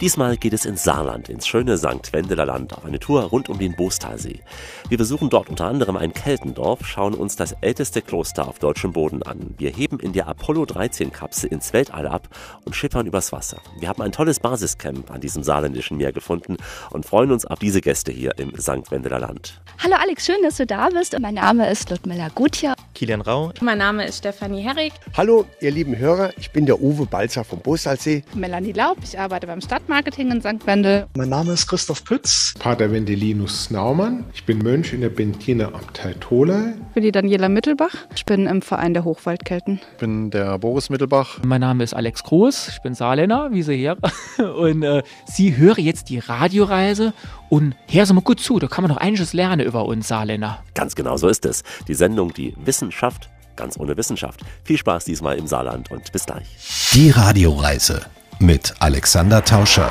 Diesmal geht es ins Saarland, ins schöne St. Wendeler Land, auf eine Tour rund um den Bostalsee. Wir besuchen dort unter anderem ein Keltendorf, schauen uns das älteste Kloster auf deutschem Boden an. Wir heben in der Apollo 13 Kapsel ins Weltall ab und schippern übers Wasser. Wir haben ein tolles Basiscamp an diesem saarländischen Meer gefunden und freuen uns auf diese Gäste hier im St. Wendeler Land. Hallo Alex, schön, dass du da bist. Mein Name ist Ludmilla Gutjahr. Kilian Rau. Mein Name ist Stefanie Herrig. Hallo, ihr lieben Hörer, ich bin der Uwe Balzer vom Bostalsee. Melanie Laub, ich arbeite beim Stadtmarketing in St. Wendel. Mein Name ist Christoph Pütz. Pater Wendelinus Naumann. Ich bin Mönch in der Bentiner Abtei Tolai. Ich bin die Daniela Mittelbach. Ich bin im Verein der Hochwaldkelten. Ich bin der Boris Mittelbach. Mein Name ist Alex Groß. Ich bin Saarländer, wie Sie her. Und äh, Sie hören jetzt die Radioreise und hören Sie mal gut zu. Da kann man noch einiges lernen über uns Saarländer. Ganz genau so ist es. Die Sendung, die Wissenschaft ganz ohne Wissenschaft. Viel Spaß diesmal im Saarland und bis gleich. Die Radioreise mit Alexander Tauscher.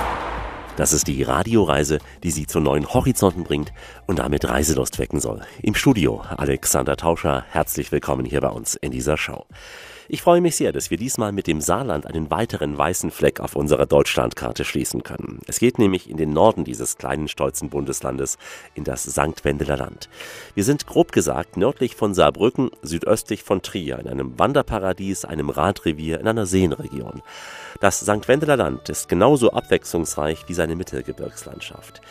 Das ist die Radioreise, die Sie zu neuen Horizonten bringt und damit Reiselust wecken soll. Im Studio Alexander Tauscher, herzlich willkommen hier bei uns in dieser Show. Ich freue mich sehr, dass wir diesmal mit dem Saarland einen weiteren weißen Fleck auf unserer Deutschlandkarte schließen können. Es geht nämlich in den Norden dieses kleinen stolzen Bundeslandes, in das St. Wendeler Land. Wir sind grob gesagt nördlich von Saarbrücken, südöstlich von Trier, in einem Wanderparadies, einem Radrevier, in einer Seenregion. Das St. Wendeler Land ist genauso abwechslungsreich wie seine Mittelgebirgslandschaft.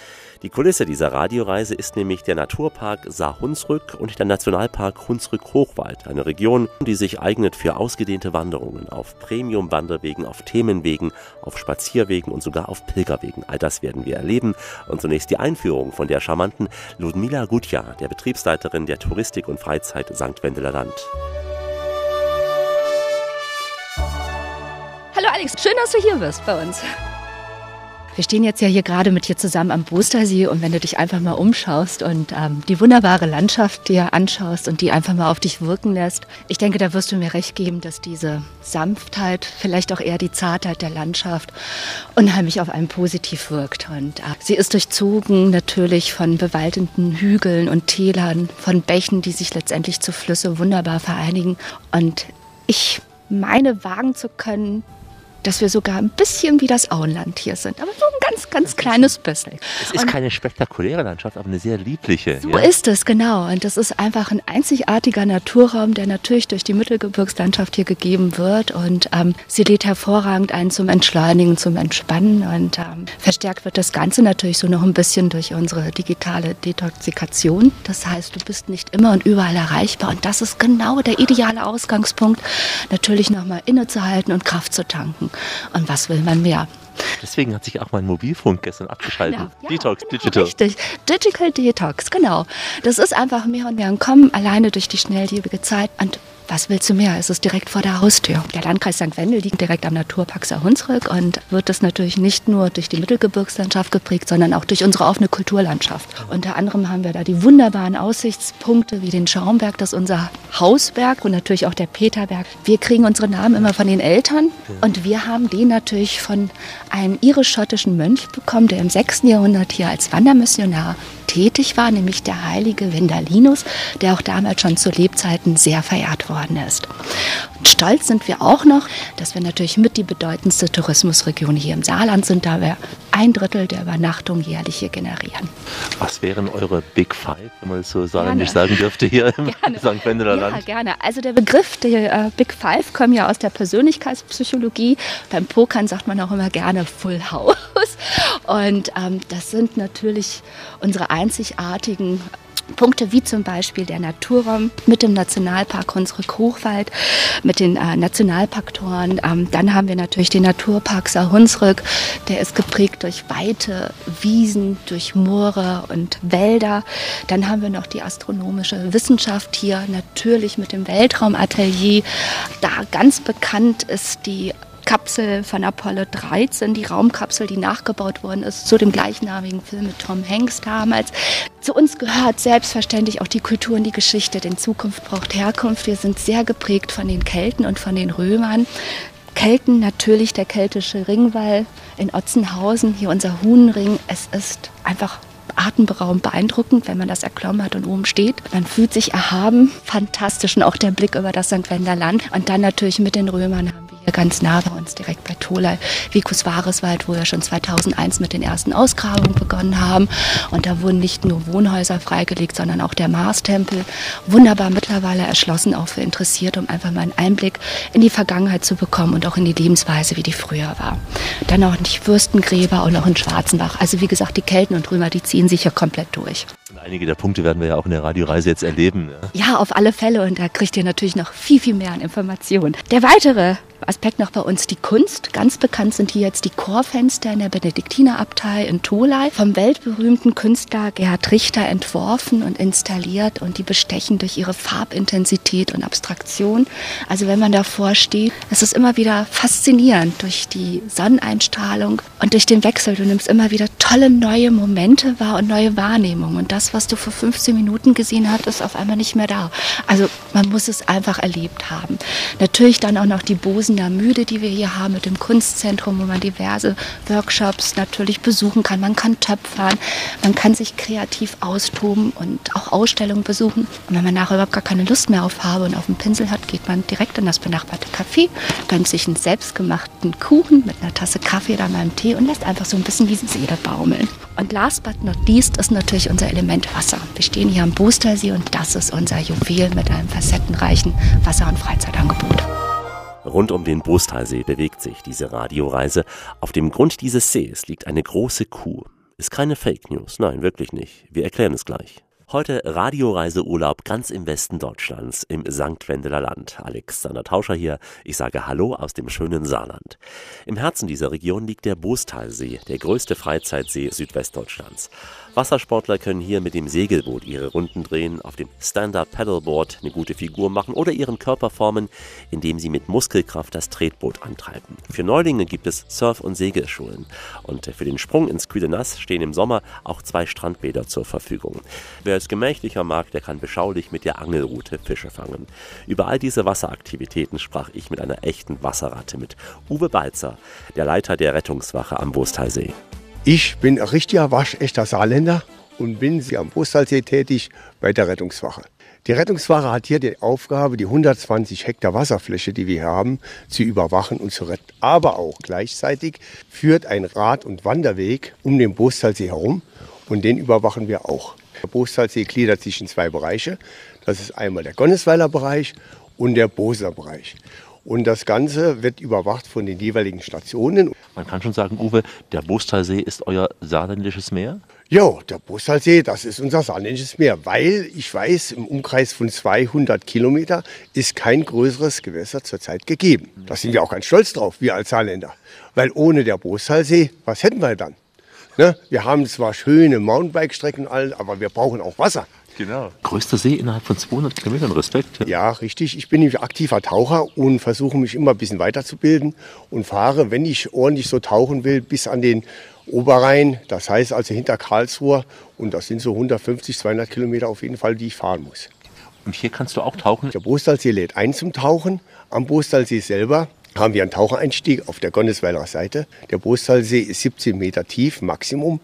Die Kulisse dieser Radioreise ist nämlich der Naturpark Saar-Hunsrück und der Nationalpark Hunsrück-Hochwald, eine Region, die sich eignet für ausgedehnte Wanderungen auf Premium-Wanderwegen, auf Themenwegen, auf Spazierwegen und sogar auf Pilgerwegen. All das werden wir erleben. Und zunächst die Einführung von der charmanten Ludmila Gutja, der Betriebsleiterin der Touristik und Freizeit St. Wendeler Land. Alex, schön, dass du hier bist bei uns. Wir stehen jetzt ja hier gerade mit dir zusammen am Bostersee und wenn du dich einfach mal umschaust und ähm, die wunderbare Landschaft dir anschaust und die einfach mal auf dich wirken lässt, ich denke, da wirst du mir recht geben, dass diese Sanftheit, vielleicht auch eher die Zartheit der Landschaft unheimlich auf einen positiv wirkt. Und äh, sie ist durchzogen natürlich von bewaldeten Hügeln und Tälern, von Bächen, die sich letztendlich zu Flüsse wunderbar vereinigen. Und ich meine wagen zu können, dass wir sogar ein bisschen wie das Auenland hier sind. Aber so ein ganz, ganz kleines bisschen. Es ist und keine spektakuläre Landschaft, aber eine sehr liebliche. So ja? ist es, genau. Und das ist einfach ein einzigartiger Naturraum, der natürlich durch die Mittelgebirgslandschaft hier gegeben wird. Und ähm, sie lädt hervorragend ein zum Entschleunigen, zum Entspannen. Und ähm, verstärkt wird das Ganze natürlich so noch ein bisschen durch unsere digitale Detoxikation. Das heißt, du bist nicht immer und überall erreichbar. Und das ist genau der ideale Ausgangspunkt, natürlich nochmal innezuhalten und Kraft zu tanken. Und was will man mehr? Deswegen hat sich auch mein Mobilfunk gestern abgeschaltet. Ja, Detox, genau, Digital. Richtig, Digital Detox, genau. Das ist einfach mehr und mehr ein Kommen, alleine durch die schnelllebige Zeit. Und was willst du mehr? Es ist direkt vor der Haustür. Der Landkreis St. Wendel liegt direkt am Naturpark Saar-Hunsrück und wird das natürlich nicht nur durch die Mittelgebirgslandschaft geprägt, sondern auch durch unsere offene Kulturlandschaft. Unter anderem haben wir da die wunderbaren Aussichtspunkte wie den Schaumberg, das ist unser Hausberg und natürlich auch der Peterberg. Wir kriegen unsere Namen immer von den Eltern und wir haben den natürlich von einem irisch-schottischen Mönch bekommen, der im 6. Jahrhundert hier als Wandermissionar tätig war, nämlich der heilige Wendalinus, der auch damals schon zu Lebzeiten sehr verehrt worden ist. Stolz sind wir auch noch, dass wir natürlich mit die bedeutendste Tourismusregion hier im Saarland sind, da wir ein Drittel der Übernachtung jährlich hier generieren. Was wären eure Big Five, wenn man es so saarländisch sagen dürfte, hier im Gerne. St. Wendeler Ja, Land? gerne. Also der Begriff der äh, Big Five kommt ja aus der Persönlichkeitspsychologie. Beim Pokern sagt man auch immer gerne Full House. Und ähm, das sind natürlich unsere einzigartigen Punkte wie zum Beispiel der Naturraum mit dem Nationalpark Hunsrück-Hochwald, mit den äh, Nationalparktoren. Ähm, dann haben wir natürlich den Naturpark Saar-Hunsrück, der ist geprägt durch weite Wiesen, durch Moore und Wälder. Dann haben wir noch die astronomische Wissenschaft hier, natürlich mit dem Weltraumatelier. Da ganz bekannt ist die Kapsel von Apollo 13, die Raumkapsel, die nachgebaut worden ist, zu dem gleichnamigen Film mit Tom Hanks damals. Zu uns gehört selbstverständlich auch die Kultur und die Geschichte, denn Zukunft braucht Herkunft. Wir sind sehr geprägt von den Kelten und von den Römern. Kelten natürlich der keltische Ringwall in Otzenhausen, hier unser Huhnring. Es ist einfach atemberaubend beeindruckend, wenn man das erklommen hat und oben steht. Man fühlt sich erhaben, fantastisch und auch der Blick über das St. Wender Land. Und dann natürlich mit den Römern haben wir ganz nah bei uns direkt bei Tolai, Vicus Vareswald, wo wir schon 2001 mit den ersten Ausgrabungen begonnen haben. Und da wurden nicht nur Wohnhäuser freigelegt, sondern auch der Mars-Tempel. Wunderbar mittlerweile erschlossen, auch für Interessierte, um einfach mal einen Einblick in die Vergangenheit zu bekommen und auch in die Lebensweise, wie die früher war. Dann auch die Fürstengräber und auch in Schwarzenbach. Also wie gesagt, die Kelten und Römer, die ziehen sich ja komplett durch. Und einige der Punkte werden wir ja auch in der Radioreise jetzt erleben. Ja, ja auf alle Fälle. Und da kriegt ihr natürlich noch viel, viel mehr an Informationen. Der weitere Aspekt noch bei uns die Kunst. Ganz bekannt sind hier jetzt die Chorfenster in der Benediktinerabtei in Tolai. Vom weltberühmten Künstler Gerhard Richter entworfen und installiert und die bestechen durch ihre Farbintensität und Abstraktion. Also wenn man davor steht, es ist immer wieder faszinierend durch die Sonneneinstrahlung und durch den Wechsel. Du nimmst immer wieder tolle neue Momente wahr und neue Wahrnehmungen. Und das, was du vor 15 Minuten gesehen hast, ist auf einmal nicht mehr da. Also man muss es einfach erlebt haben. Natürlich dann auch noch die Bosener Müde, die wir hier haben mit dem Kunstzentrum, wo man diverse Workshops natürlich besuchen kann. Man kann töpfern, man kann sich kreativ austoben und auch Ausstellungen besuchen. Und wenn man nachher überhaupt gar keine Lust mehr auf Farbe und auf den Pinsel hat, geht man direkt in das benachbarte Café, gönnt sich einen selbstgemachten Kuchen mit einer Tasse Kaffee oder einem Tee und lässt einfach so ein bisschen die Seele baumeln. Und last but not least ist natürlich unser Element Wasser. Wir stehen hier am Boostersee und das ist unser Juwel mit einem facettenreichen Wasser- und Freizeitangebot. Rund um den Bostalsee bewegt sich diese Radioreise. Auf dem Grund dieses Sees liegt eine große Kuh. Ist keine Fake News, nein, wirklich nicht. Wir erklären es gleich. Heute Radioreiseurlaub ganz im Westen Deutschlands, im St. Wendeler Land. Alexander Tauscher hier. Ich sage Hallo aus dem schönen Saarland. Im Herzen dieser Region liegt der Bostalsee, der größte Freizeitsee Südwestdeutschlands. Wassersportler können hier mit dem Segelboot ihre Runden drehen, auf dem Stand-Up Paddleboard eine gute Figur machen oder ihren Körper formen, indem sie mit Muskelkraft das Tretboot antreiben. Für Neulinge gibt es Surf- und Segelschulen. Und für den Sprung ins kühle Nass stehen im Sommer auch zwei Strandbäder zur Verfügung. Wer es gemächlicher mag, der kann beschaulich mit der Angelrute Fische fangen. Über all diese Wasseraktivitäten sprach ich mit einer echten Wasserratte, mit Uwe Balzer, der Leiter der Rettungswache am Bostalsee. Ich bin ein richtiger waschechter Saarländer und bin sie am Postalsee tätig bei der Rettungswache. Die Rettungswache hat hier die Aufgabe, die 120 Hektar Wasserfläche, die wir hier haben, zu überwachen und zu retten. Aber auch gleichzeitig führt ein Rad- und Wanderweg um den Bostalsee herum und den überwachen wir auch. Der Bostalsee gliedert sich in zwei Bereiche. Das ist einmal der Gonnesweiler Bereich und der Boser Bereich. Und das Ganze wird überwacht von den jeweiligen Stationen. Man kann schon sagen, Uwe, der Bostalsee ist euer saarländisches Meer? Ja, der Bostalsee, das ist unser saarländisches Meer, weil ich weiß, im Umkreis von 200 Kilometer ist kein größeres Gewässer zurzeit gegeben. Da sind wir auch ganz stolz drauf, wir als Saarländer. Weil ohne der Bostalsee, was hätten wir dann? Ne? Wir haben zwar schöne Mountainbike-Strecken und alles, aber wir brauchen auch Wasser. Genau. Größter See innerhalb von 200 Kilometern, Respekt. Ja. ja, richtig. Ich bin nämlich aktiver Taucher und versuche mich immer ein bisschen weiterzubilden und fahre, wenn ich ordentlich so tauchen will, bis an den Oberrhein, das heißt also hinter Karlsruhe. Und das sind so 150, 200 Kilometer auf jeden Fall, die ich fahren muss. Und hier kannst du auch tauchen? Der Bostalsee lädt ein zum Tauchen. Am Bostalsee selber haben wir einen Tauchereinstieg auf der Gonnesweiler Seite. Der Bostalsee ist 17 Meter tief, Maximum.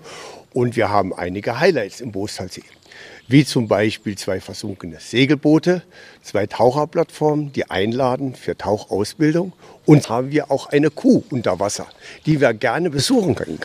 Und wir haben einige Highlights im Bostalsee wie zum Beispiel zwei versunkene Segelboote, zwei Taucherplattformen, die einladen für Tauchausbildung. Und haben wir auch eine Kuh unter Wasser, die wir gerne besuchen können.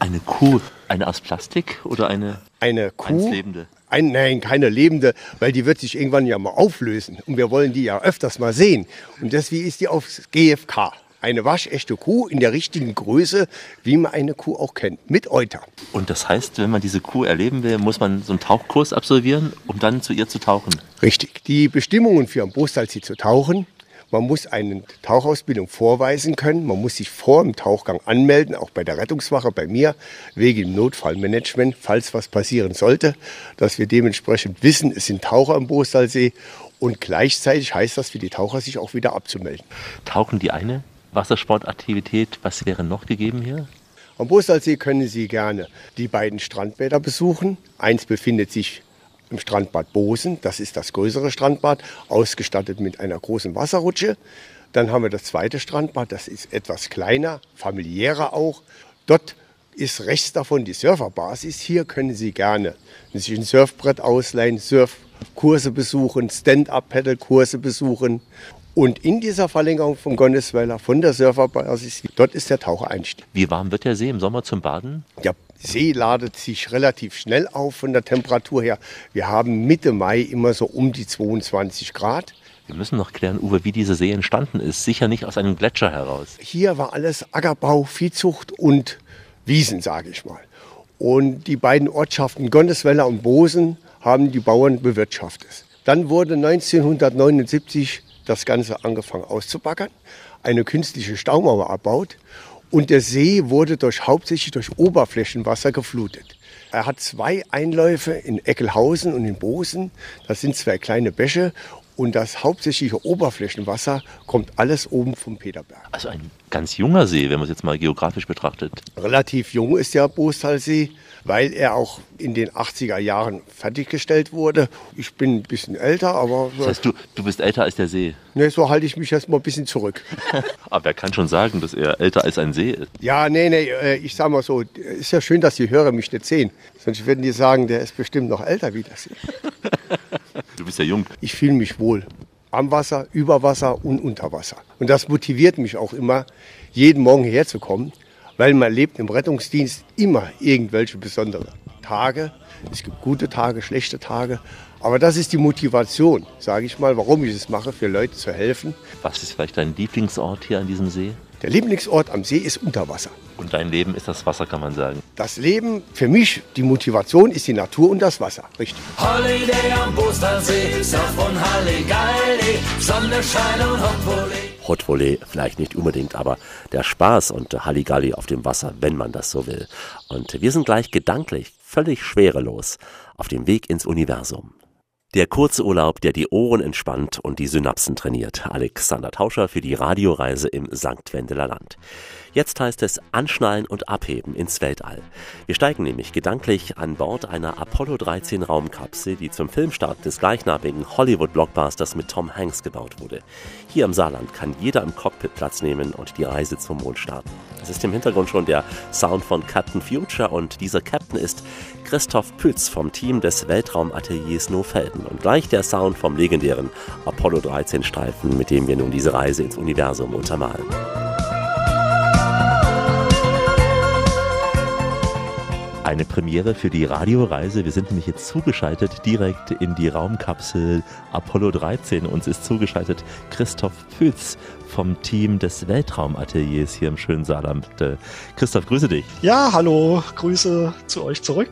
Eine Kuh, eine aus Plastik oder eine, eine Kuh? lebende? Ein, nein, keine lebende, weil die wird sich irgendwann ja mal auflösen. Und wir wollen die ja öfters mal sehen. Und deswegen ist die aufs GFK eine waschechte Kuh in der richtigen Größe, wie man eine Kuh auch kennt, mit Euter. Und das heißt, wenn man diese Kuh erleben will, muss man so einen Tauchkurs absolvieren, um dann zu ihr zu tauchen? Richtig. Die Bestimmungen für am Brustalsee zu tauchen, man muss eine Tauchausbildung vorweisen können. Man muss sich vor dem Tauchgang anmelden, auch bei der Rettungswache, bei mir, wegen dem Notfallmanagement, falls was passieren sollte, dass wir dementsprechend wissen, es sind Taucher am Brustalsee und gleichzeitig heißt das für die Taucher, sich auch wieder abzumelden. Tauchen die eine Wassersportaktivität, was wäre noch gegeben hier? Am Brustalsee können Sie gerne die beiden Strandbäder besuchen. Eins befindet sich im Strandbad Bosen, das ist das größere Strandbad, ausgestattet mit einer großen Wasserrutsche. Dann haben wir das zweite Strandbad, das ist etwas kleiner, familiärer auch. Dort ist rechts davon die Surferbasis. Hier können Sie gerne sich ein Surfbrett ausleihen, Surfkurse besuchen, Stand-up-Pedal-Kurse besuchen. Und in dieser Verlängerung vom Gonnesweiler, von der Surferbasis, dort ist der Tauchereinstieg. Wie warm wird der See im Sommer zum Baden? Der See ladet sich relativ schnell auf von der Temperatur her. Wir haben Mitte Mai immer so um die 22 Grad. Wir müssen noch klären, Uwe, wie diese See entstanden ist. Sicher nicht aus einem Gletscher heraus. Hier war alles Ackerbau, Viehzucht und Wiesen, sage ich mal. Und die beiden Ortschaften Gondesweller und Bosen haben die Bauern bewirtschaftet. Dann wurde 1979 das Ganze angefangen auszubaggern, eine künstliche Staumauer erbaut und der See wurde durch, hauptsächlich durch Oberflächenwasser geflutet. Er hat zwei Einläufe in Eckelhausen und in Bosen. Das sind zwei kleine Bäche und das hauptsächliche Oberflächenwasser kommt alles oben vom Peterberg. Also ein ganz junger See, wenn man es jetzt mal geografisch betrachtet. Relativ jung ist der Bostalsee, weil er auch in den 80er Jahren fertiggestellt wurde. Ich bin ein bisschen älter, aber... Das heißt, du, du bist älter als der See? Ne, so halte ich mich erst mal ein bisschen zurück. aber wer kann schon sagen, dass er älter als ein See ist? Ja, nee, nee, äh, ich sag mal so, ist ja schön, dass die Hörer mich nicht sehen. Sonst würden die sagen, der ist bestimmt noch älter wie das See. Du bist ja jung. Ich fühle mich wohl. Am Wasser, über Wasser und unter Wasser. Und das motiviert mich auch immer, jeden Morgen herzukommen, weil man lebt im Rettungsdienst immer irgendwelche besondere Tage. Es gibt gute Tage, schlechte Tage. Aber das ist die Motivation, sage ich mal, warum ich es mache, für Leute zu helfen. Was ist vielleicht dein Lieblingsort hier an diesem See? Der Lieblingsort am See ist Unterwasser. Und dein Leben ist das Wasser, kann man sagen. Das Leben, für mich, die Motivation ist die Natur und das Wasser. Richtig. Holiday am Bostersee, Surf und Halligalli, Sonne, Schein und Hotvolley. Hotvolley vielleicht nicht unbedingt, aber der Spaß und Halligalli auf dem Wasser, wenn man das so will. Und wir sind gleich gedanklich völlig schwerelos auf dem Weg ins Universum. Der kurze Urlaub, der die Ohren entspannt und die Synapsen trainiert. Alexander Tauscher für die Radioreise im St. Wendeler Land. Jetzt heißt es anschnallen und abheben ins Weltall. Wir steigen nämlich gedanklich an Bord einer Apollo 13 Raumkapsel, die zum Filmstart des gleichnamigen Hollywood-Blockbusters mit Tom Hanks gebaut wurde. Hier im Saarland kann jeder im Cockpit Platz nehmen und die Reise zum Mond starten. Es ist im Hintergrund schon der Sound von Captain Future und dieser Captain ist Christoph Pütz vom Team des Weltraumateliers Nofelden und gleich der Sound vom legendären Apollo 13 Streifen, mit dem wir nun diese Reise ins Universum untermalen. Eine Premiere für die Radioreise. Wir sind nämlich jetzt zugeschaltet direkt in die Raumkapsel Apollo 13. Uns ist zugeschaltet Christoph Pütz vom Team des Weltraumateliers hier im schönen Saarland. Äh, Christoph, grüße dich. Ja, hallo, Grüße zu euch zurück.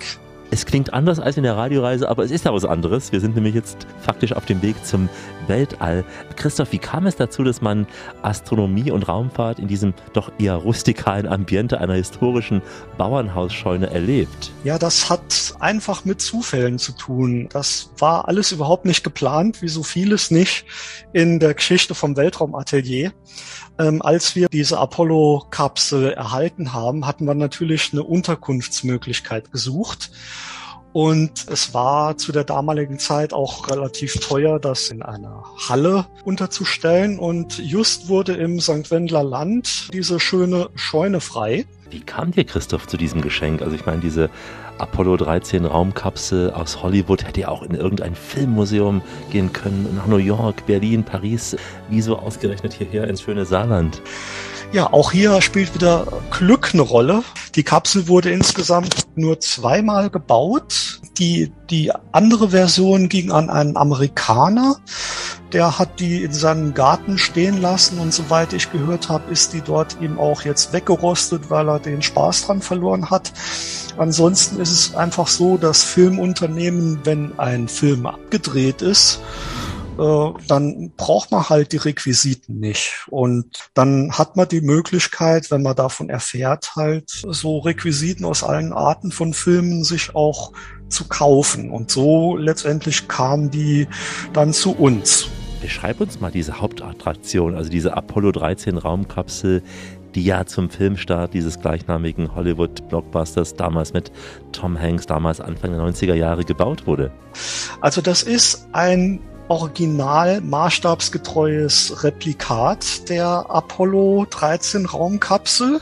Es klingt anders als in der Radioreise, aber es ist ja was anderes. Wir sind nämlich jetzt faktisch auf dem Weg zum Weltall. Christoph, wie kam es dazu, dass man Astronomie und Raumfahrt in diesem doch eher rustikalen Ambiente einer historischen Bauernhausscheune erlebt? Ja, das hat einfach mit Zufällen zu tun. Das war alles überhaupt nicht geplant, wie so vieles nicht in der Geschichte vom Weltraumatelier. Ähm, als wir diese Apollo-Kapsel erhalten haben, hatten wir natürlich eine Unterkunftsmöglichkeit gesucht. Und es war zu der damaligen Zeit auch relativ teuer, das in einer Halle unterzustellen. Und just wurde im St. Wendler Land diese schöne Scheune frei. Wie kam dir, Christoph, zu diesem Geschenk? Also ich meine, diese Apollo 13 Raumkapsel aus Hollywood hätte ja auch in irgendein Filmmuseum gehen können, nach New York, Berlin, Paris. Wieso ausgerechnet hierher ins schöne Saarland? Ja, auch hier spielt wieder Glück eine Rolle. Die Kapsel wurde insgesamt nur zweimal gebaut. Die, die andere Version ging an einen Amerikaner. Der hat die in seinem Garten stehen lassen und soweit ich gehört habe, ist die dort ihm auch jetzt weggerostet, weil er den Spaß dran verloren hat. Ansonsten ist es einfach so, dass Filmunternehmen, wenn ein Film abgedreht ist, äh, dann braucht man halt die Requisiten nicht. Und dann hat man die Möglichkeit, wenn man davon erfährt, halt so Requisiten aus allen Arten von Filmen sich auch zu kaufen. Und so letztendlich kamen die dann zu uns. Beschreib uns mal diese Hauptattraktion, also diese Apollo 13 Raumkapsel, die ja zum Filmstart dieses gleichnamigen Hollywood-Blockbusters damals mit Tom Hanks, damals Anfang der 90er Jahre gebaut wurde. Also das ist ein original maßstabsgetreues Replikat der Apollo 13 Raumkapsel.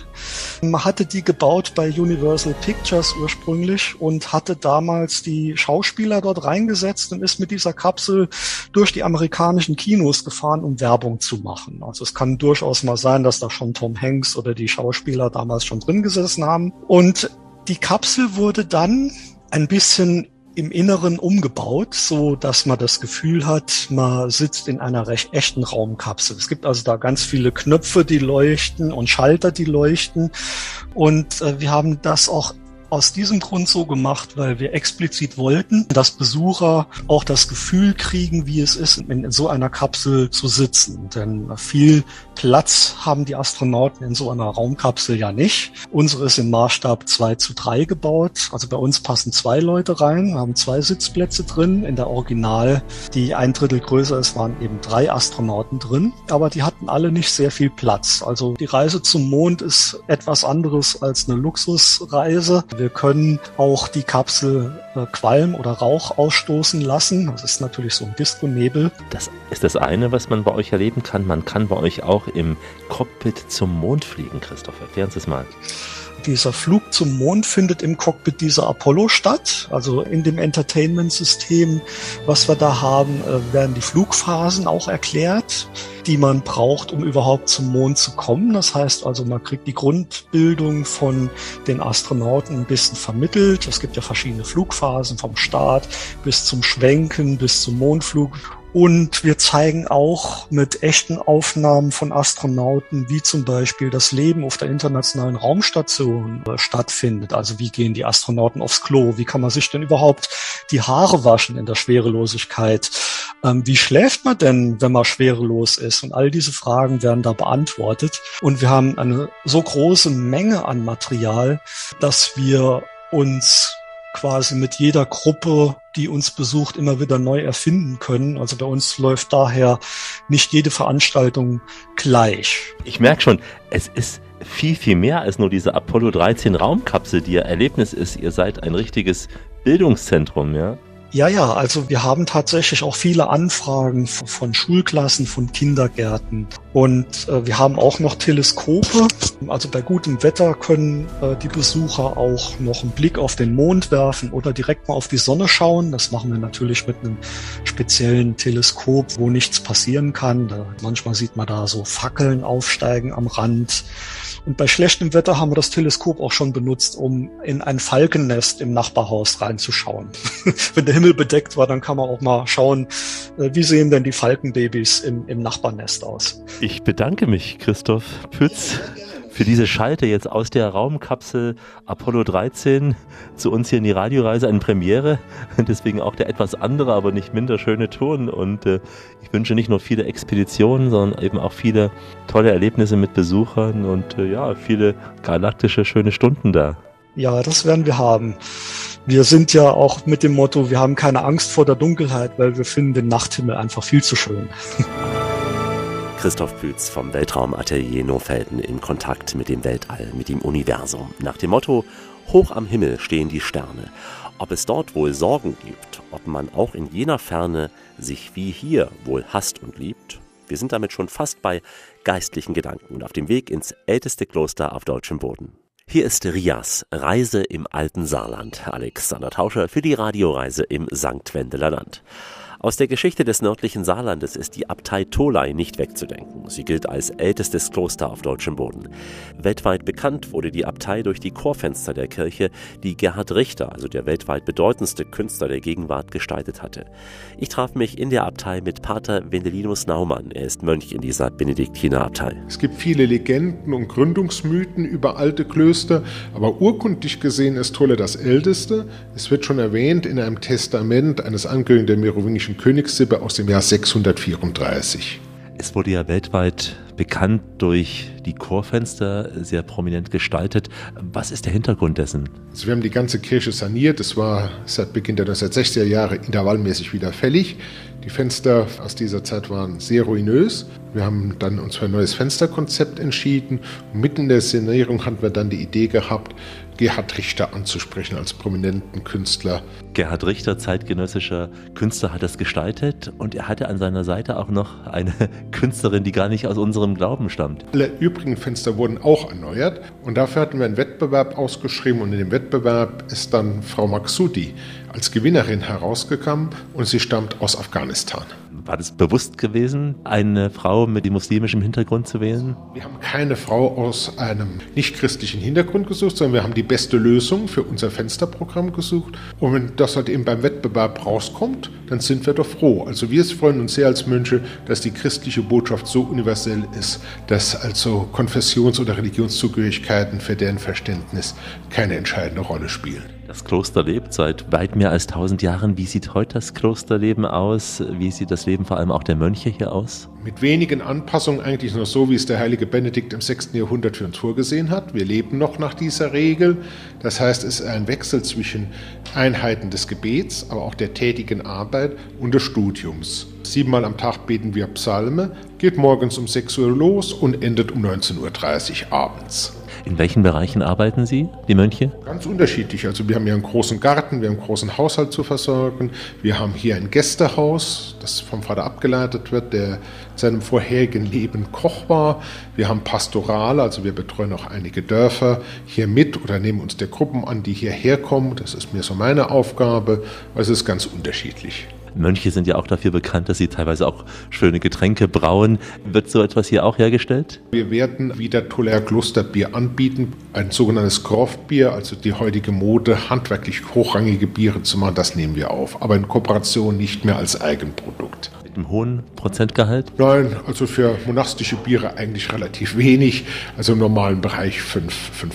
Man hatte die gebaut bei Universal Pictures ursprünglich und hatte damals die Schauspieler dort reingesetzt und ist mit dieser Kapsel durch die amerikanischen Kinos gefahren, um Werbung zu machen. Also es kann durchaus mal sein, dass da schon Tom Hanks oder die Schauspieler damals schon drin gesessen haben. Und die Kapsel wurde dann ein bisschen im Inneren umgebaut, so dass man das Gefühl hat, man sitzt in einer recht echten Raumkapsel. Es gibt also da ganz viele Knöpfe, die leuchten und Schalter, die leuchten. Und äh, wir haben das auch aus diesem Grund so gemacht, weil wir explizit wollten, dass Besucher auch das Gefühl kriegen, wie es ist, in, so einer Kapsel zu sitzen. Denn viel Platz haben die Astronauten in so einer Raumkapsel ja nicht. Unsere ist im Maßstab 2 zu 3 gebaut. Also bei uns passen zwei Leute rein, haben zwei Sitzplätze drin. In der Original, die ein Drittel größer ist, waren eben drei Astronauten drin. Aber die hatten alle nicht sehr viel Platz. Also die Reise zum Mond ist etwas anderes als eine Luxusreise. Wir können auch die Kapsel äh, Qualm oder Rauch ausstoßen lassen. Das ist natürlich so ein Disco-Nebel. Das ist das eine, was man bei euch erleben kann. Man kann bei euch auch im Cockpit zum Mond fliegen, Christoph. Erklären Sie es mal. Dieser Flug zum Mond findet im Cockpit dieser Apollo statt. Also in dem Entertainment-System, was wir da haben, äh, werden die Flugphasen auch erklärt, die man braucht, um überhaupt zum Mond zu kommen. Das heißt also, man kriegt die Grundbildung von den Astronauten ein bisschen vermittelt. Es gibt ja verschiedene Flugphasen vom Start bis zum Schwenken, bis zum Mondflug. Und wir zeigen auch mit echten Aufnahmen von Astronauten, wie zum Beispiel das Leben auf der internationalen Raumstation äh, stattfindet. Also wie gehen die Astronauten aufs Klo? Wie kann man sich denn überhaupt die Haare waschen in der Schwerelosigkeit? Ähm, wie schläft man denn, wenn man schwerelos ist? Und all diese Fragen werden da beantwortet. Und wir haben eine so große Menge an Material, dass wir uns quasi mit jeder Gruppe, die uns besucht, immer wieder neu erfinden können. Also bei uns läuft daher nicht jede Veranstaltung gleich. Ich merke schon, es ist viel, viel mehr als nur diese Apollo 13 Raumkapsel, die ihr Erlebnis ist. Ihr seid ein richtiges Bildungszentrum, ja? Ja, ja, also wir haben tatsächlich auch viele Anfragen von Schulklassen, von Kindergärten. Und äh, wir haben auch noch Teleskope. Also bei gutem Wetter können äh, die Besucher auch noch einen Blick auf den Mond werfen oder direkt mal auf die Sonne schauen. Das machen wir natürlich mit einem speziellen Teleskop, wo nichts passieren kann. Da, manchmal sieht man da so Fackeln aufsteigen am Rand. Und bei schlechtem Wetter haben wir das Teleskop auch schon benutzt, um in ein Falkennest im Nachbarhaus reinzuschauen. Wenn der Himmel bedeckt war, dann kann man auch mal schauen, äh, wie sehen denn die Falkenbabys im, im Nachbarnest aus. Bedanke mich, Christoph Pütz für diese Schalte jetzt aus der Raumkapsel Apollo 13 zu uns hier in die Radioreise, eine Premiere. Deswegen auch der etwas andere, aber nicht minder schöne Ton. Und äh, ich wünsche nicht nur viele Expeditionen, sondern eben auch viele tolle Erlebnisse mit Besuchern und äh, ja, viele galaktische schöne Stunden da. Ja, das werden wir haben. Wir sind ja auch mit dem Motto, wir haben keine Angst vor der Dunkelheit, weil wir finden den Nachthimmel einfach viel zu schön. Christoph Pütz vom Weltraumatelier Nofelden in Kontakt mit dem Weltall, mit dem Universum. Nach dem Motto, hoch am Himmel stehen die Sterne. Ob es dort wohl Sorgen gibt, ob man auch in jener Ferne sich wie hier wohl hasst und liebt? Wir sind damit schon fast bei geistlichen Gedanken und auf dem Weg ins älteste Kloster auf deutschem Boden. Hier ist Rias, Reise im alten Saarland. Alexander Tauscher für die Radioreise im St. Wendeler Land. Aus der Geschichte des nördlichen Saarlandes ist die Abtei Tholey nicht wegzudenken. Sie gilt als ältestes Kloster auf deutschem Boden. Weltweit bekannt wurde die Abtei durch die Chorfenster der Kirche, die Gerhard Richter, also der weltweit bedeutendste Künstler der Gegenwart, gestaltet hatte. Ich traf mich in der Abtei mit Pater Wendelinus Naumann. Er ist Mönch in dieser Benediktinerabtei. Es gibt viele Legenden und Gründungsmythen über alte Klöster, aber urkundlich gesehen ist Tolle das älteste. Es wird schon erwähnt in einem Testament eines Angehörigen der merowingischen Königssippe aus dem Jahr 634. Es wurde ja weltweit bekannt durch die Chorfenster, sehr prominent gestaltet. Was ist der Hintergrund dessen? Also wir haben die ganze Kirche saniert. Es war seit Beginn der 1960er Jahre intervallmäßig wieder fällig. Die Fenster aus dieser Zeit waren sehr ruinös. Wir haben dann uns für ein neues Fensterkonzept entschieden. Und mitten in der Sanierung hatten wir dann die Idee gehabt, Gerhard Richter anzusprechen als prominenten Künstler. Gerhard Richter, zeitgenössischer Künstler, hat das gestaltet und er hatte an seiner Seite auch noch eine Künstlerin, die gar nicht aus unserem Glauben stammt. Alle übrigen Fenster wurden auch erneuert und dafür hatten wir einen Wettbewerb ausgeschrieben und in dem Wettbewerb ist dann Frau Maksudi als Gewinnerin herausgekommen und sie stammt aus Afghanistan. War das bewusst gewesen, eine Frau mit muslimischem Hintergrund zu wählen? Wir haben keine Frau aus einem nicht-christlichen Hintergrund gesucht, sondern wir haben die beste Lösung für unser Fensterprogramm gesucht. Und wenn das halt eben beim Wettbewerb rauskommt, dann sind wir doch froh. Also wir freuen uns sehr als Mönche, dass die christliche Botschaft so universell ist, dass also Konfessions- oder Religionszugehörigkeiten für deren Verständnis keine entscheidende Rolle spielen. Das Kloster lebt seit weit mehr als 1000 Jahren. Wie sieht heute das Klosterleben aus? Wie sieht das Leben vor allem auch der Mönche hier aus? Mit wenigen Anpassungen eigentlich noch so, wie es der heilige Benedikt im 6. Jahrhundert für uns vorgesehen hat. Wir leben noch nach dieser Regel. Das heißt, es ist ein Wechsel zwischen Einheiten des Gebets, aber auch der tätigen Arbeit und des Studiums. Siebenmal am Tag beten wir Psalme, geht morgens um 6 Uhr los und endet um 19.30 Uhr abends. In welchen Bereichen arbeiten Sie, die Mönche? Ganz unterschiedlich. Also wir haben hier einen großen Garten, wir haben einen großen Haushalt zu versorgen. Wir haben hier ein Gästehaus, das vom Vater abgeleitet wird, der in seinem vorherigen Leben Koch war. Wir haben Pastorale, also wir betreuen auch einige Dörfer hier mit oder nehmen uns der Gruppen an, die hierher kommen. Das ist mir so meine Aufgabe. Also es ist ganz unterschiedlich. Mönche sind ja auch dafür bekannt, dass sie teilweise auch schöne Getränke brauen. Wird so etwas hier auch hergestellt? Wir werden wieder Toller Klosterbier anbieten, ein sogenanntes Croftbier, also die heutige Mode, handwerklich hochrangige Biere zu machen, das nehmen wir auf. Aber in Kooperation nicht mehr als Eigenprodukt. Einem hohen Prozentgehalt? Nein, also für monastische Biere eigentlich relativ wenig, also im normalen Bereich 5,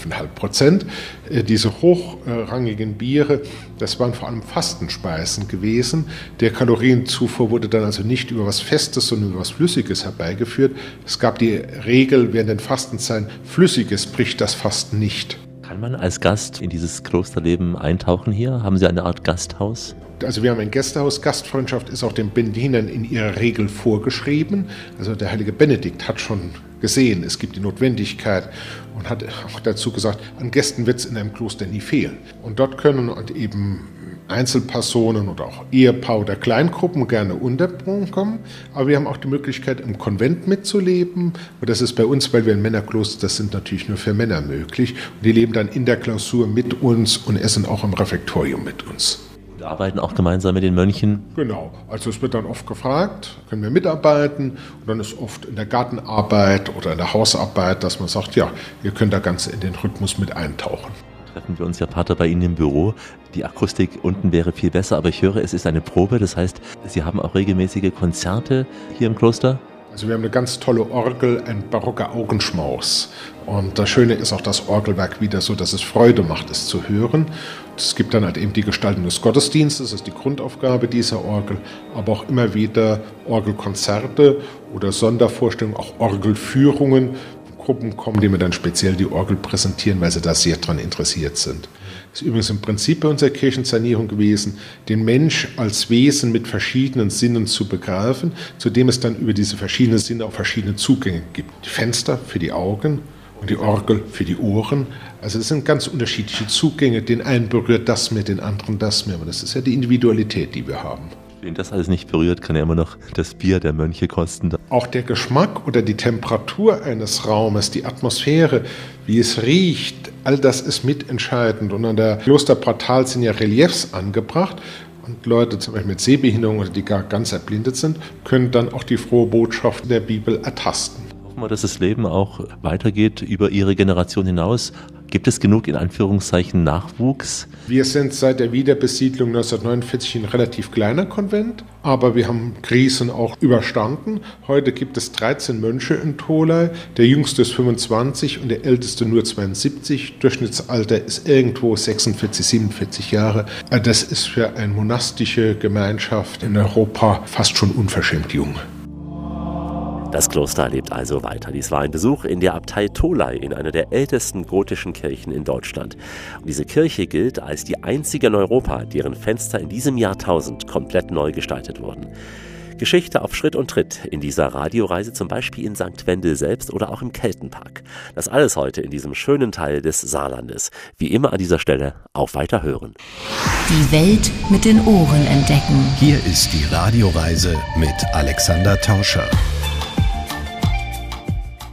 5,5 Prozent. Äh, diese hochrangigen Biere, das waren vor allem Fastenspeisen gewesen. Der Kalorienzufuhr wurde dann also nicht über was Festes, sondern über was Flüssiges herbeigeführt. Es gab die Regel während den Fastenzeiten, Flüssiges bricht das Fasten nicht. Kann man als Gast in dieses Klosterleben eintauchen hier? Haben Sie eine Art Gasthaus? Also wir haben ein Gästehaus. Gastfreundschaft ist auch den Bendinern in ihrer Regel vorgeschrieben. Also der heilige Benedikt hat schon gesehen, es gibt die Notwendigkeit und hat auch dazu gesagt, an Gästen wird es in einem Kloster nie fehlen. Und dort können eben Einzelpersonen oder auch Ehepaar oder Kleingruppen gerne unterbringen kommen. Aber wir haben auch die Möglichkeit, im Konvent mitzuleben. Und das ist bei uns, weil wir ein Männerkloster, das sind natürlich nur für Männer möglich. Und die leben dann in der Klausur mit uns und essen auch im Refektorium mit uns und arbeiten auch gemeinsam mit den Mönchen. Genau, also es wird dann oft gefragt, können wir mitarbeiten? Und dann ist oft in der Gartenarbeit oder in der Hausarbeit, dass man sagt, ja, ihr könnt da ganz in den Rhythmus mit eintauchen. Treffen wir uns ja, Pater, bei Ihnen im Büro. Die Akustik unten wäre viel besser, aber ich höre, es ist eine Probe. Das heißt, Sie haben auch regelmäßige Konzerte hier im Kloster? Also wir haben eine ganz tolle Orgel, ein barocker Augenschmaus. Und das Schöne ist auch das Orgelwerk wieder so, dass es Freude macht, es zu hören. Es gibt dann halt eben die Gestaltung des Gottesdienstes, das ist die Grundaufgabe dieser Orgel, aber auch immer wieder Orgelkonzerte oder Sondervorstellungen, auch Orgelführungen. Gruppen kommen, die mir dann speziell die Orgel präsentieren, weil sie da sehr dran interessiert sind. Das ist übrigens im Prinzip bei unserer Kirchensanierung gewesen, den Mensch als Wesen mit verschiedenen Sinnen zu begreifen, zu dem es dann über diese verschiedenen Sinne auch verschiedene Zugänge gibt. Die Fenster für die Augen und die Orgel für die Ohren. Also es sind ganz unterschiedliche Zugänge. Den einen berührt das mehr, den anderen das mehr. Aber das ist ja die Individualität, die wir haben. Wen das alles nicht berührt, kann ja immer noch das Bier der Mönche kosten. Auch der Geschmack oder die Temperatur eines Raumes, die Atmosphäre, wie es riecht, all das ist mitentscheidend. Und an der Klosterportal sind ja Reliefs angebracht. Und Leute zum Beispiel mit Sehbehinderung oder die gar ganz erblindet sind, können dann auch die frohe Botschaft der Bibel ertasten. Hoffen wir, dass das Leben auch weitergeht über ihre Generation hinaus. Gibt es genug in Anführungszeichen Nachwuchs? Wir sind seit der Wiederbesiedlung 1949 ein relativ kleiner Konvent, aber wir haben Krisen auch überstanden. Heute gibt es 13 Mönche in Tolai. Der jüngste ist 25 und der älteste nur 72. Durchschnittsalter ist irgendwo 46, 47 Jahre. Das ist für eine monastische Gemeinschaft in Europa fast schon unverschämt jung. Das Kloster lebt also weiter. Dies war ein Besuch in der Abtei Tolai, in einer der ältesten gotischen Kirchen in Deutschland. Und diese Kirche gilt als die einzige in Europa, deren Fenster in diesem Jahrtausend komplett neu gestaltet wurden. Geschichte auf Schritt und Tritt in dieser Radioreise, zum Beispiel in St. Wendel selbst oder auch im Keltenpark. Das alles heute in diesem schönen Teil des Saarlandes. Wie immer an dieser Stelle auf Weiterhören. Die Welt mit den Ohren entdecken. Hier ist die Radioreise mit Alexander Tauscher.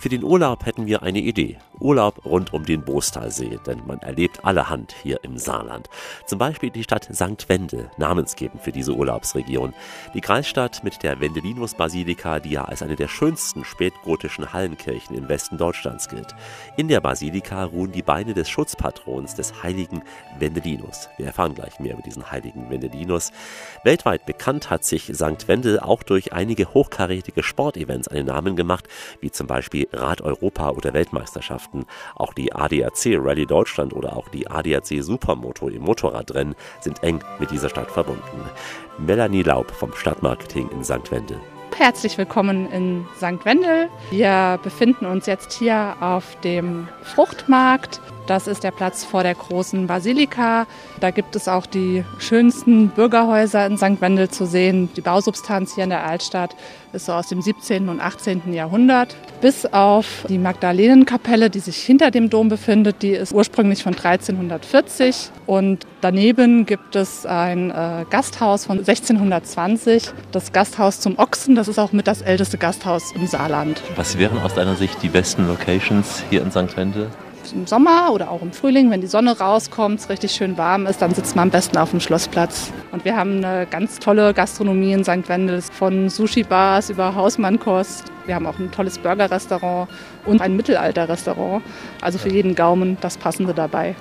Für den Urlaub hätten wir eine Idee. Urlaub rund um den Bostalsee, denn man erlebt allerhand hier im Saarland. Zum Beispiel die Stadt St. Wendel, namensgebend für diese Urlaubsregion. Die Kreisstadt mit der Wendelinus-Basilika, die ja als eine der schönsten spätgotischen Hallenkirchen im Westen Deutschlands gilt. In der Basilika ruhen die Beine des Schutzpatrons des heiligen Wendelinus. Wir erfahren gleich mehr über diesen heiligen Wendelinus. Weltweit bekannt hat sich St. Wendel auch durch einige hochkarätige Sportevents einen Namen gemacht, wie zum Beispiel Rad Europa oder Weltmeisterschaften. Auch die ADAC Rallye Deutschland oder auch die ADAC Supermoto im Motorradrennen sind eng mit dieser Stadt verbunden. Melanie Laub vom Stadtmarketing in St. Wendel. Herzlich willkommen in St. Wendel. Wir befinden uns jetzt hier auf dem Fruchtmarkt. Das ist der Platz vor der großen Basilika. Da gibt es auch die schönsten Bürgerhäuser in St. Wendel zu sehen. Die Bausubstanz hier in der Altstadt ist so aus dem 17. und 18. Jahrhundert. Bis auf die Magdalenenkapelle, die sich hinter dem Dom befindet, die ist ursprünglich von 1340. Und daneben gibt es ein äh, Gasthaus von 1620, das Gasthaus zum Ochsen. Das ist auch mit das älteste Gasthaus im Saarland. Was wären aus deiner Sicht die besten Locations hier in St. Wendel? Im Sommer oder auch im Frühling, wenn die Sonne rauskommt, es richtig schön warm ist, dann sitzt man am besten auf dem Schlossplatz. Und wir haben eine ganz tolle Gastronomie in St. Wendel, von Sushi-Bars über Hausmannkost. Wir haben auch ein tolles Burger-Restaurant und ein Mittelalter-Restaurant. Also für jeden Gaumen das Passende dabei.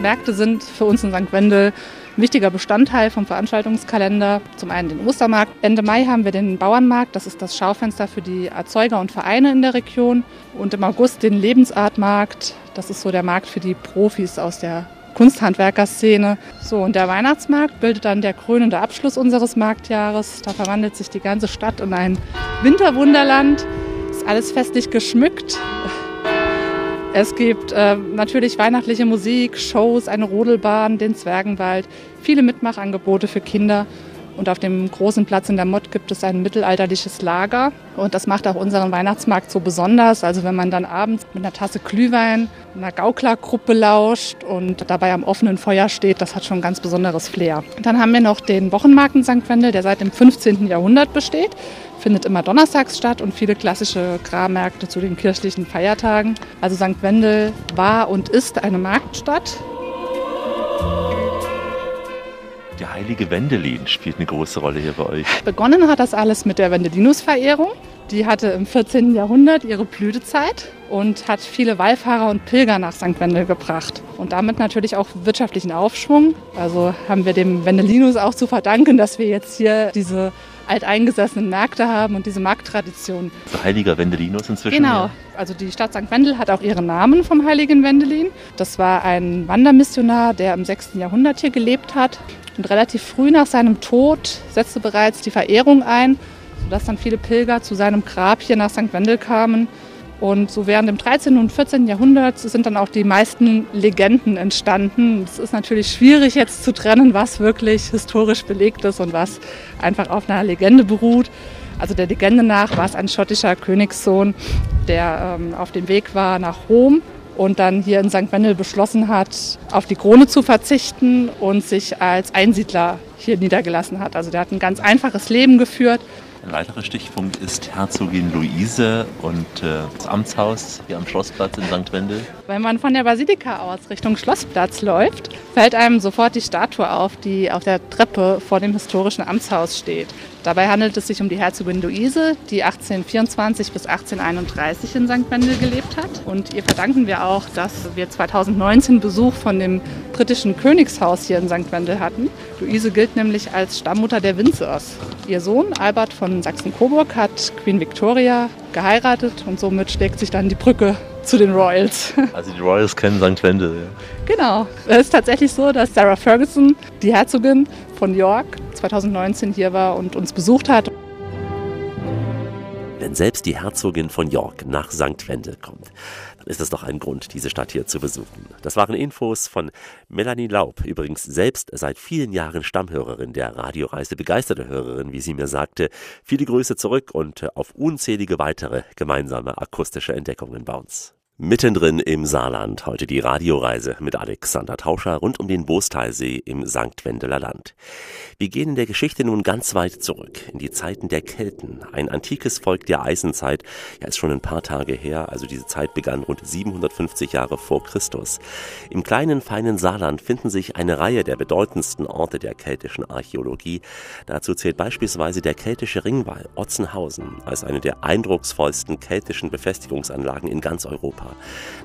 Märkte sind für uns in St. Wendel wichtiger Bestandteil vom Veranstaltungskalender. Zum einen den Ostermarkt. Ende Mai haben wir den Bauernmarkt, das ist das Schaufenster für die Erzeuger und Vereine in der Region. Und im August den Lebensartmarkt, das ist so der Markt für die Profis aus der Kunsthandwerkerszene. So, und der Weihnachtsmarkt bildet dann der krönende Abschluss unseres Marktjahres. Da verwandelt sich die ganze Stadt in ein Winterwunderland. Ist alles festlich geschmückt. Es gibt äh, natürlich weihnachtliche Musik, Shows, eine Rodelbahn, den Zwergenwald, viele Mitmachangebote für Kinder. Und auf dem großen Platz in der Mott gibt es ein mittelalterliches Lager. Und das macht auch unseren Weihnachtsmarkt so besonders. Also wenn man dann abends mit einer Tasse Glühwein, einer Gauklergruppe lauscht und dabei am offenen Feuer steht, das hat schon ein ganz besonderes Flair. Dann haben wir noch den Wochenmarkt in St. Wendel, der seit dem 15. Jahrhundert besteht findet immer donnerstags statt und viele klassische Grabmärkte zu den kirchlichen Feiertagen. Also St. Wendel war und ist eine Marktstadt. Der heilige Wendelin spielt eine große Rolle hier bei euch. Begonnen hat das alles mit der Wendelinus-Verehrung. Die hatte im 14. Jahrhundert ihre Blütezeit und hat viele Wallfahrer und Pilger nach St. Wendel gebracht. Und damit natürlich auch wirtschaftlichen Aufschwung. Also haben wir dem Wendelinus auch zu verdanken, dass wir jetzt hier diese alteingesessenen Märkte haben und diese Markttradition. Heiliger Wendelinus inzwischen. Genau. Ja. Also die Stadt St. Wendel hat auch ihren Namen vom heiligen Wendelin. Das war ein Wandermissionar, der im 6. Jahrhundert hier gelebt hat. Und relativ früh nach seinem Tod setzte bereits die Verehrung ein, sodass dann viele Pilger zu seinem Grab hier nach St. Wendel kamen und so während dem 13. und 14. Jahrhundert sind dann auch die meisten Legenden entstanden. Es ist natürlich schwierig jetzt zu trennen, was wirklich historisch belegt ist und was einfach auf einer Legende beruht. Also der Legende nach war es ein schottischer Königssohn, der ähm, auf dem Weg war nach Rom und dann hier in St. Wendel beschlossen hat, auf die Krone zu verzichten und sich als Einsiedler hier niedergelassen hat. Also der hat ein ganz einfaches Leben geführt ein weiterer Stichpunkt ist Herzogin Luise und äh, das Amtshaus hier am Schlossplatz in St. Wendel. Wenn man von der Basilika aus Richtung Schlossplatz läuft, fällt einem sofort die Statue auf, die auf der Treppe vor dem historischen Amtshaus steht. Dabei handelt es sich um die Herzogin Luise, die 1824 bis 1831 in St. Wendel gelebt hat. Und ihr verdanken wir auch, dass wir 2019 Besuch von dem britischen Königshaus hier in St. Wendel hatten. Luise gilt nämlich als Stammmutter der Windsors. Ihr Sohn Albert von Sachsen-Coburg hat Queen Victoria geheiratet und somit schlägt sich dann die Brücke zu den Royals. Also die Royals kennen St. Wendel. Ja. Genau. Es ist tatsächlich so, dass Sarah Ferguson, die Herzogin von York, 2019 hier war und uns besucht hat. Wenn selbst die Herzogin von York nach St. Wendel kommt, ist das doch ein Grund, diese Stadt hier zu besuchen. Das waren Infos von Melanie Laub, übrigens selbst seit vielen Jahren Stammhörerin der Radioreise, begeisterte Hörerin, wie sie mir sagte. Viele Grüße zurück und auf unzählige weitere gemeinsame akustische Entdeckungen bei uns. Mittendrin im Saarland heute die Radioreise mit Alexander Tauscher rund um den Boostalsee im St. Wendeler Land. Wir gehen in der Geschichte nun ganz weit zurück, in die Zeiten der Kelten, ein antikes Volk der Eisenzeit, ja ist schon ein paar Tage her, also diese Zeit begann rund 750 Jahre vor Christus. Im kleinen, feinen Saarland finden sich eine Reihe der bedeutendsten Orte der keltischen Archäologie. Dazu zählt beispielsweise der keltische Ringwall Otzenhausen als eine der eindrucksvollsten keltischen Befestigungsanlagen in ganz Europa. Europa.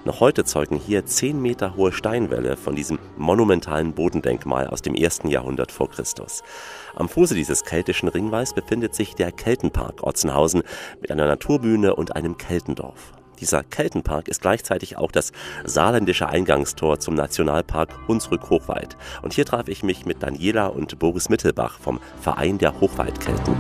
Noch heute zeugen hier 10 Meter hohe Steinwälle von diesem monumentalen Bodendenkmal aus dem ersten Jahrhundert vor Christus. Am Fuße dieses keltischen Ringwalls befindet sich der Keltenpark Otzenhausen mit einer Naturbühne und einem Keltendorf. Dieser Keltenpark ist gleichzeitig auch das saarländische Eingangstor zum Nationalpark Hunsrück-Hochwald. Und hier traf ich mich mit Daniela und Boris Mittelbach vom Verein der Hochwaldkelten.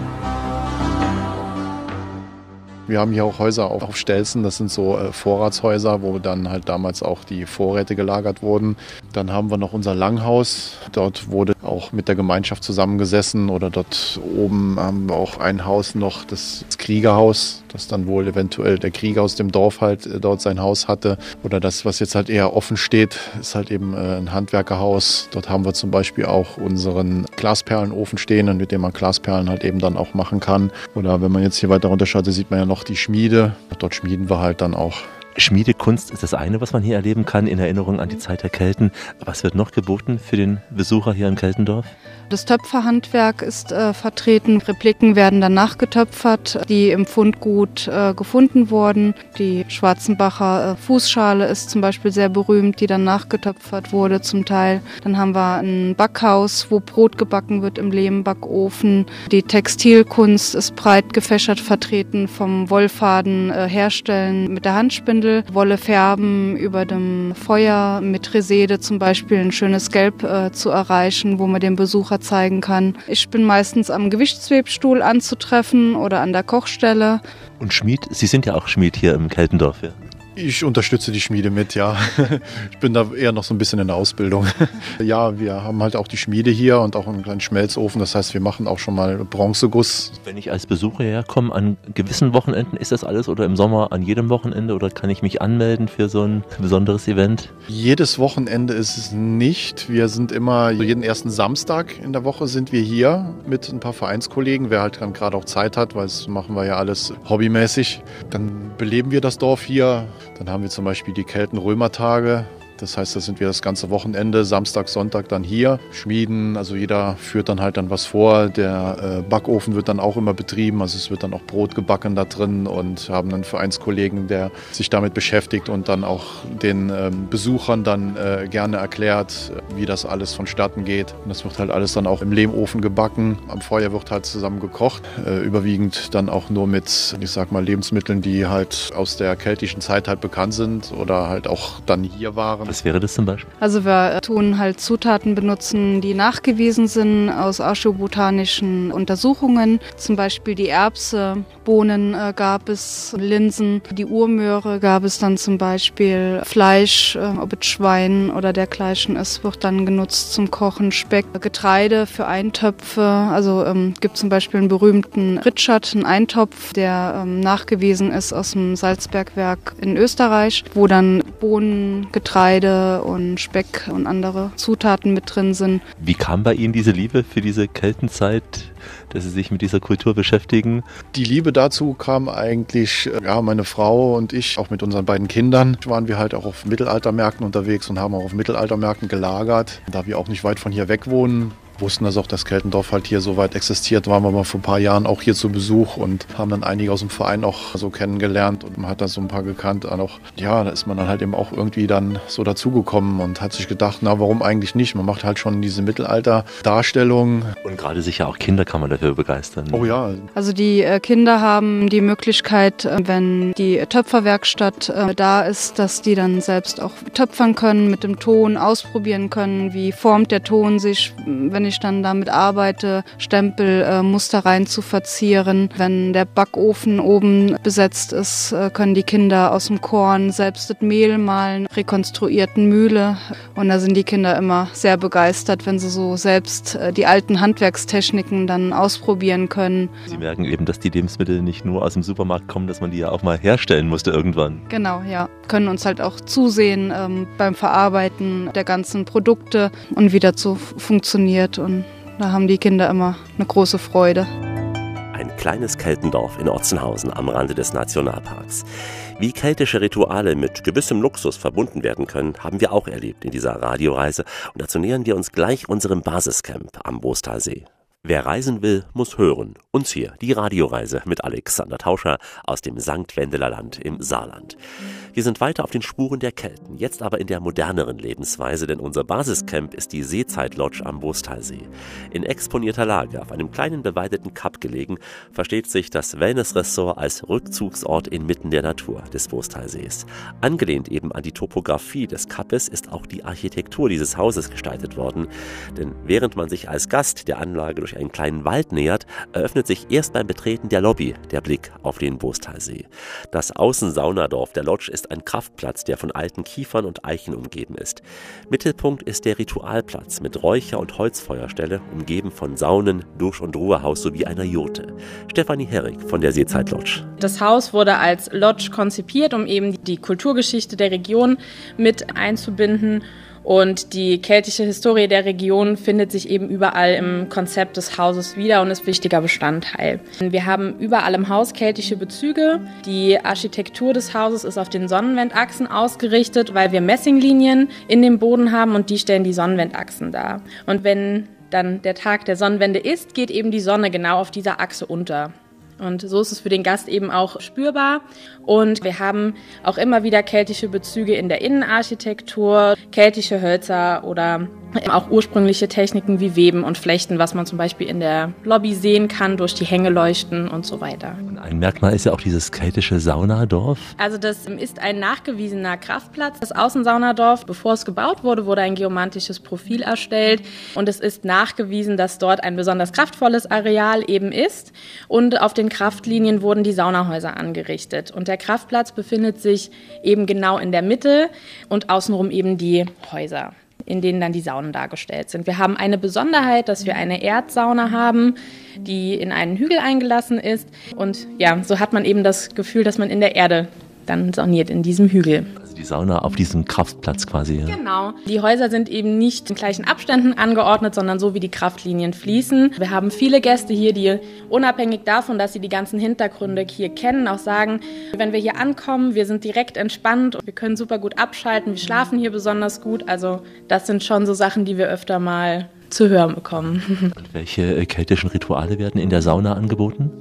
Wir haben hier auch Häuser auf, Stelzen, das sind so äh, Vorratshäuser, wo dann halt damals auch die Vorräte gelagert wurden. Dann haben wir noch unser Langhaus. Dort wurde auch mit der Gemeinschaft zusammengesessen oder dort oben haben wir auch ein Haus noch, das Kriegerhaus, das dann wohl eventuell der Krieger aus dem Dorf halt äh, dort sein Haus hatte. Oder das, was jetzt halt eher offen steht, ist halt eben äh, ein Handwerkerhaus. Dort haben wir zum Beispiel auch unseren Glasperlenofen stehen, mit dem man Glasperlen halt eben dann auch machen kann. Oder wenn man jetzt hier weiter runterschaut, sieht man ja noch die Schmiede. Dort schmieden wir halt dann auch. Schmiedekunst ist das eine, was man hier erleben kann in Erinnerung an die Zeit der Kelten. Was wird noch geboten für den Besucher hier im Keltendorf? Das Töpferhandwerk ist äh, vertreten. Repliken werden dann nachgetöpfert, die im Fundgut äh, gefunden wurden. Die Schwarzenbacher äh, Fußschale ist zum Beispiel sehr berühmt, die dann nachgetöpfert wurde zum Teil. Dann haben wir ein Backhaus, wo Brot gebacken wird im Lehmbackofen. Die Textilkunst ist breit gefächert vertreten, vom Wollfaden äh, herstellen mit der Handspindel, Wolle färben über dem Feuer mit Resede zum Beispiel ein schönes Gelb äh, zu erreichen, wo man den Besucher zeigen kann. Ich bin meistens am Gewichtswebstuhl anzutreffen oder an der Kochstelle. Und Schmied, Sie sind ja auch Schmied hier im Keltendorf, ja? Ich unterstütze die Schmiede mit, ja. Ich bin da eher noch so ein bisschen in der Ausbildung. Ja, wir haben halt auch die Schmiede hier und auch einen kleinen Schmelzofen. Das heißt, wir machen auch schon mal Bronzeguss. Wenn ich als Besucher herkomme, an gewissen Wochenenden ist das alles oder im Sommer an jedem Wochenende oder kann ich mich anmelden für so ein besonderes Event? Jedes Wochenende ist es nicht. Wir sind immer jeden ersten Samstag in der Woche sind wir hier mit ein paar Vereinskollegen, wer halt dann gerade auch Zeit hat, weil das machen wir ja alles hobbymäßig. Dann beleben wir das Dorf hier dann haben wir zum Beispiel die Kelten-Römer-Tage. Das heißt, da sind wir das ganze Wochenende, Samstag, Sonntag dann hier, schmieden. Also jeder führt dann halt dann was vor. Der äh, Backofen wird dann auch immer betrieben. Also es wird dann auch Brot gebacken da drin und haben einen Vereinskollegen, der sich damit beschäftigt und dann auch den ähm, Besuchern dann äh, gerne erklärt, wie das alles vonstatten geht. Und das wird halt alles dann auch im Lehmofen gebacken. Am Feuer wird halt zusammen gekocht. Äh, überwiegend dann auch nur mit, ich sag mal, Lebensmitteln, die halt aus der keltischen Zeit halt bekannt sind oder halt auch dann hier waren. Was wäre das zum Beispiel? Also wir tun halt Zutaten benutzen, die nachgewiesen sind aus archäobotanischen Untersuchungen. Zum Beispiel die Erbse, Bohnen äh, gab es, Linsen, die Urmöhre gab es dann zum Beispiel, Fleisch, äh, ob es Schwein oder dergleichen ist, wird dann genutzt zum Kochen, Speck, Getreide für Eintöpfe. Also ähm, gibt zum Beispiel einen berühmten Ritschat, einen Eintopf, der ähm, nachgewiesen ist aus dem Salzbergwerk in Österreich, wo dann Bohnen, Getreide und Speck und andere Zutaten mit drin sind. Wie kam bei Ihnen diese Liebe für diese Keltenzeit, dass Sie sich mit dieser Kultur beschäftigen? Die Liebe dazu kam eigentlich, ja, meine Frau und ich, auch mit unseren beiden Kindern, waren wir halt auch auf Mittelaltermärkten unterwegs und haben auch auf Mittelaltermärkten gelagert. Da wir auch nicht weit von hier weg wohnen, wussten das auch, dass Keltendorf halt hier so weit existiert. Waren wir mal vor ein paar Jahren auch hier zu Besuch und haben dann einige aus dem Verein auch so kennengelernt und man hat da so ein paar gekannt. Und auch, ja, da ist man dann halt eben auch irgendwie dann so dazugekommen und hat sich gedacht, na, warum eigentlich nicht? Man macht halt schon diese Mittelalter-Darstellung. Und gerade sicher auch Kinder kann man dafür begeistern. Oh ja. Also die äh, Kinder haben die Möglichkeit, äh, wenn die Töpferwerkstatt äh, da ist, dass die dann selbst auch töpfern können, mit dem Ton ausprobieren können, wie formt der Ton sich, wenn ich dann damit arbeite, Stempel, Muster rein zu verzieren. Wenn der Backofen oben besetzt ist, können die Kinder aus dem Korn selbst das Mehl malen, rekonstruierten Mühle. Und da sind die Kinder immer sehr begeistert, wenn sie so selbst die alten Handwerkstechniken dann ausprobieren können. Sie merken eben, dass die Lebensmittel nicht nur aus dem Supermarkt kommen, dass man die ja auch mal herstellen musste irgendwann. Genau, ja. Können uns halt auch zusehen ähm, beim Verarbeiten der ganzen Produkte und wie das so funktioniert. Und da haben die Kinder immer eine große Freude. Ein kleines Keltendorf in Otzenhausen am Rande des Nationalparks. Wie keltische Rituale mit gewissem Luxus verbunden werden können, haben wir auch erlebt in dieser Radioreise und dazu nähern wir uns gleich unserem Basiscamp am Bostalsee. Wer reisen will, muss hören. Uns hier die Radioreise mit Alexander Tauscher aus dem St. Wendeler Land im Saarland. Wir sind weiter auf den Spuren der Kelten, jetzt aber in der moderneren Lebensweise, denn unser Basiscamp ist die Seezeitlodge am Bostalsee. In exponierter Lage auf einem kleinen beweideten Kap gelegen, versteht sich das Wellnessressort als Rückzugsort inmitten der Natur des Bostalsees. Angelehnt eben an die Topografie des Kapes ist auch die Architektur dieses Hauses gestaltet worden, denn während man sich als Gast der Anlage durch einen kleinen Wald nähert, eröffnet sich erst beim Betreten der Lobby der Blick auf den Bostalsee. Das Außensaunadorf der Lodge ist ein Kraftplatz, der von alten Kiefern und Eichen umgeben ist. Mittelpunkt ist der Ritualplatz mit Räucher- und Holzfeuerstelle, umgeben von Saunen, Dusch- und Ruhehaus sowie einer Jurte. Stefanie Herrig von der Seezeit Lodge. Das Haus wurde als Lodge konzipiert, um eben die Kulturgeschichte der Region mit einzubinden und die keltische Historie der Region findet sich eben überall im Konzept des Hauses wieder und ist wichtiger Bestandteil. Wir haben überall im Haus keltische Bezüge. Die Architektur des Hauses ist auf den Sonnenwendachsen ausgerichtet, weil wir Messinglinien in dem Boden haben und die stellen die Sonnenwendachsen dar. Und wenn dann der Tag der Sonnenwende ist, geht eben die Sonne genau auf dieser Achse unter. Und so ist es für den Gast eben auch spürbar. Und wir haben auch immer wieder keltische Bezüge in der Innenarchitektur, keltische Hölzer oder auch ursprüngliche Techniken wie Weben und Flechten, was man zum Beispiel in der Lobby sehen kann durch die Hängeleuchten und so weiter. Ein Merkmal ist ja auch dieses keltische Saunadorf. Also das ist ein nachgewiesener Kraftplatz. Das Außensaunadorf, bevor es gebaut wurde, wurde ein geomantisches Profil erstellt und es ist nachgewiesen, dass dort ein besonders kraftvolles Areal eben ist und auf den Kraftlinien wurden die Saunahäuser angerichtet und der Kraftplatz befindet sich eben genau in der Mitte und außenrum eben die Häuser in denen dann die Saunen dargestellt sind. Wir haben eine Besonderheit, dass wir eine Erdsauna haben, die in einen Hügel eingelassen ist. Und ja, so hat man eben das Gefühl, dass man in der Erde dann sauniert, in diesem Hügel die Sauna auf diesem Kraftplatz quasi. Ja. Genau. Die Häuser sind eben nicht in gleichen Abständen angeordnet, sondern so wie die Kraftlinien fließen. Wir haben viele Gäste hier, die unabhängig davon, dass sie die ganzen Hintergründe hier kennen, auch sagen, wenn wir hier ankommen, wir sind direkt entspannt, wir können super gut abschalten, wir schlafen hier besonders gut. Also das sind schon so Sachen, die wir öfter mal zu hören bekommen. Und welche äh, keltischen Rituale werden in der Sauna angeboten?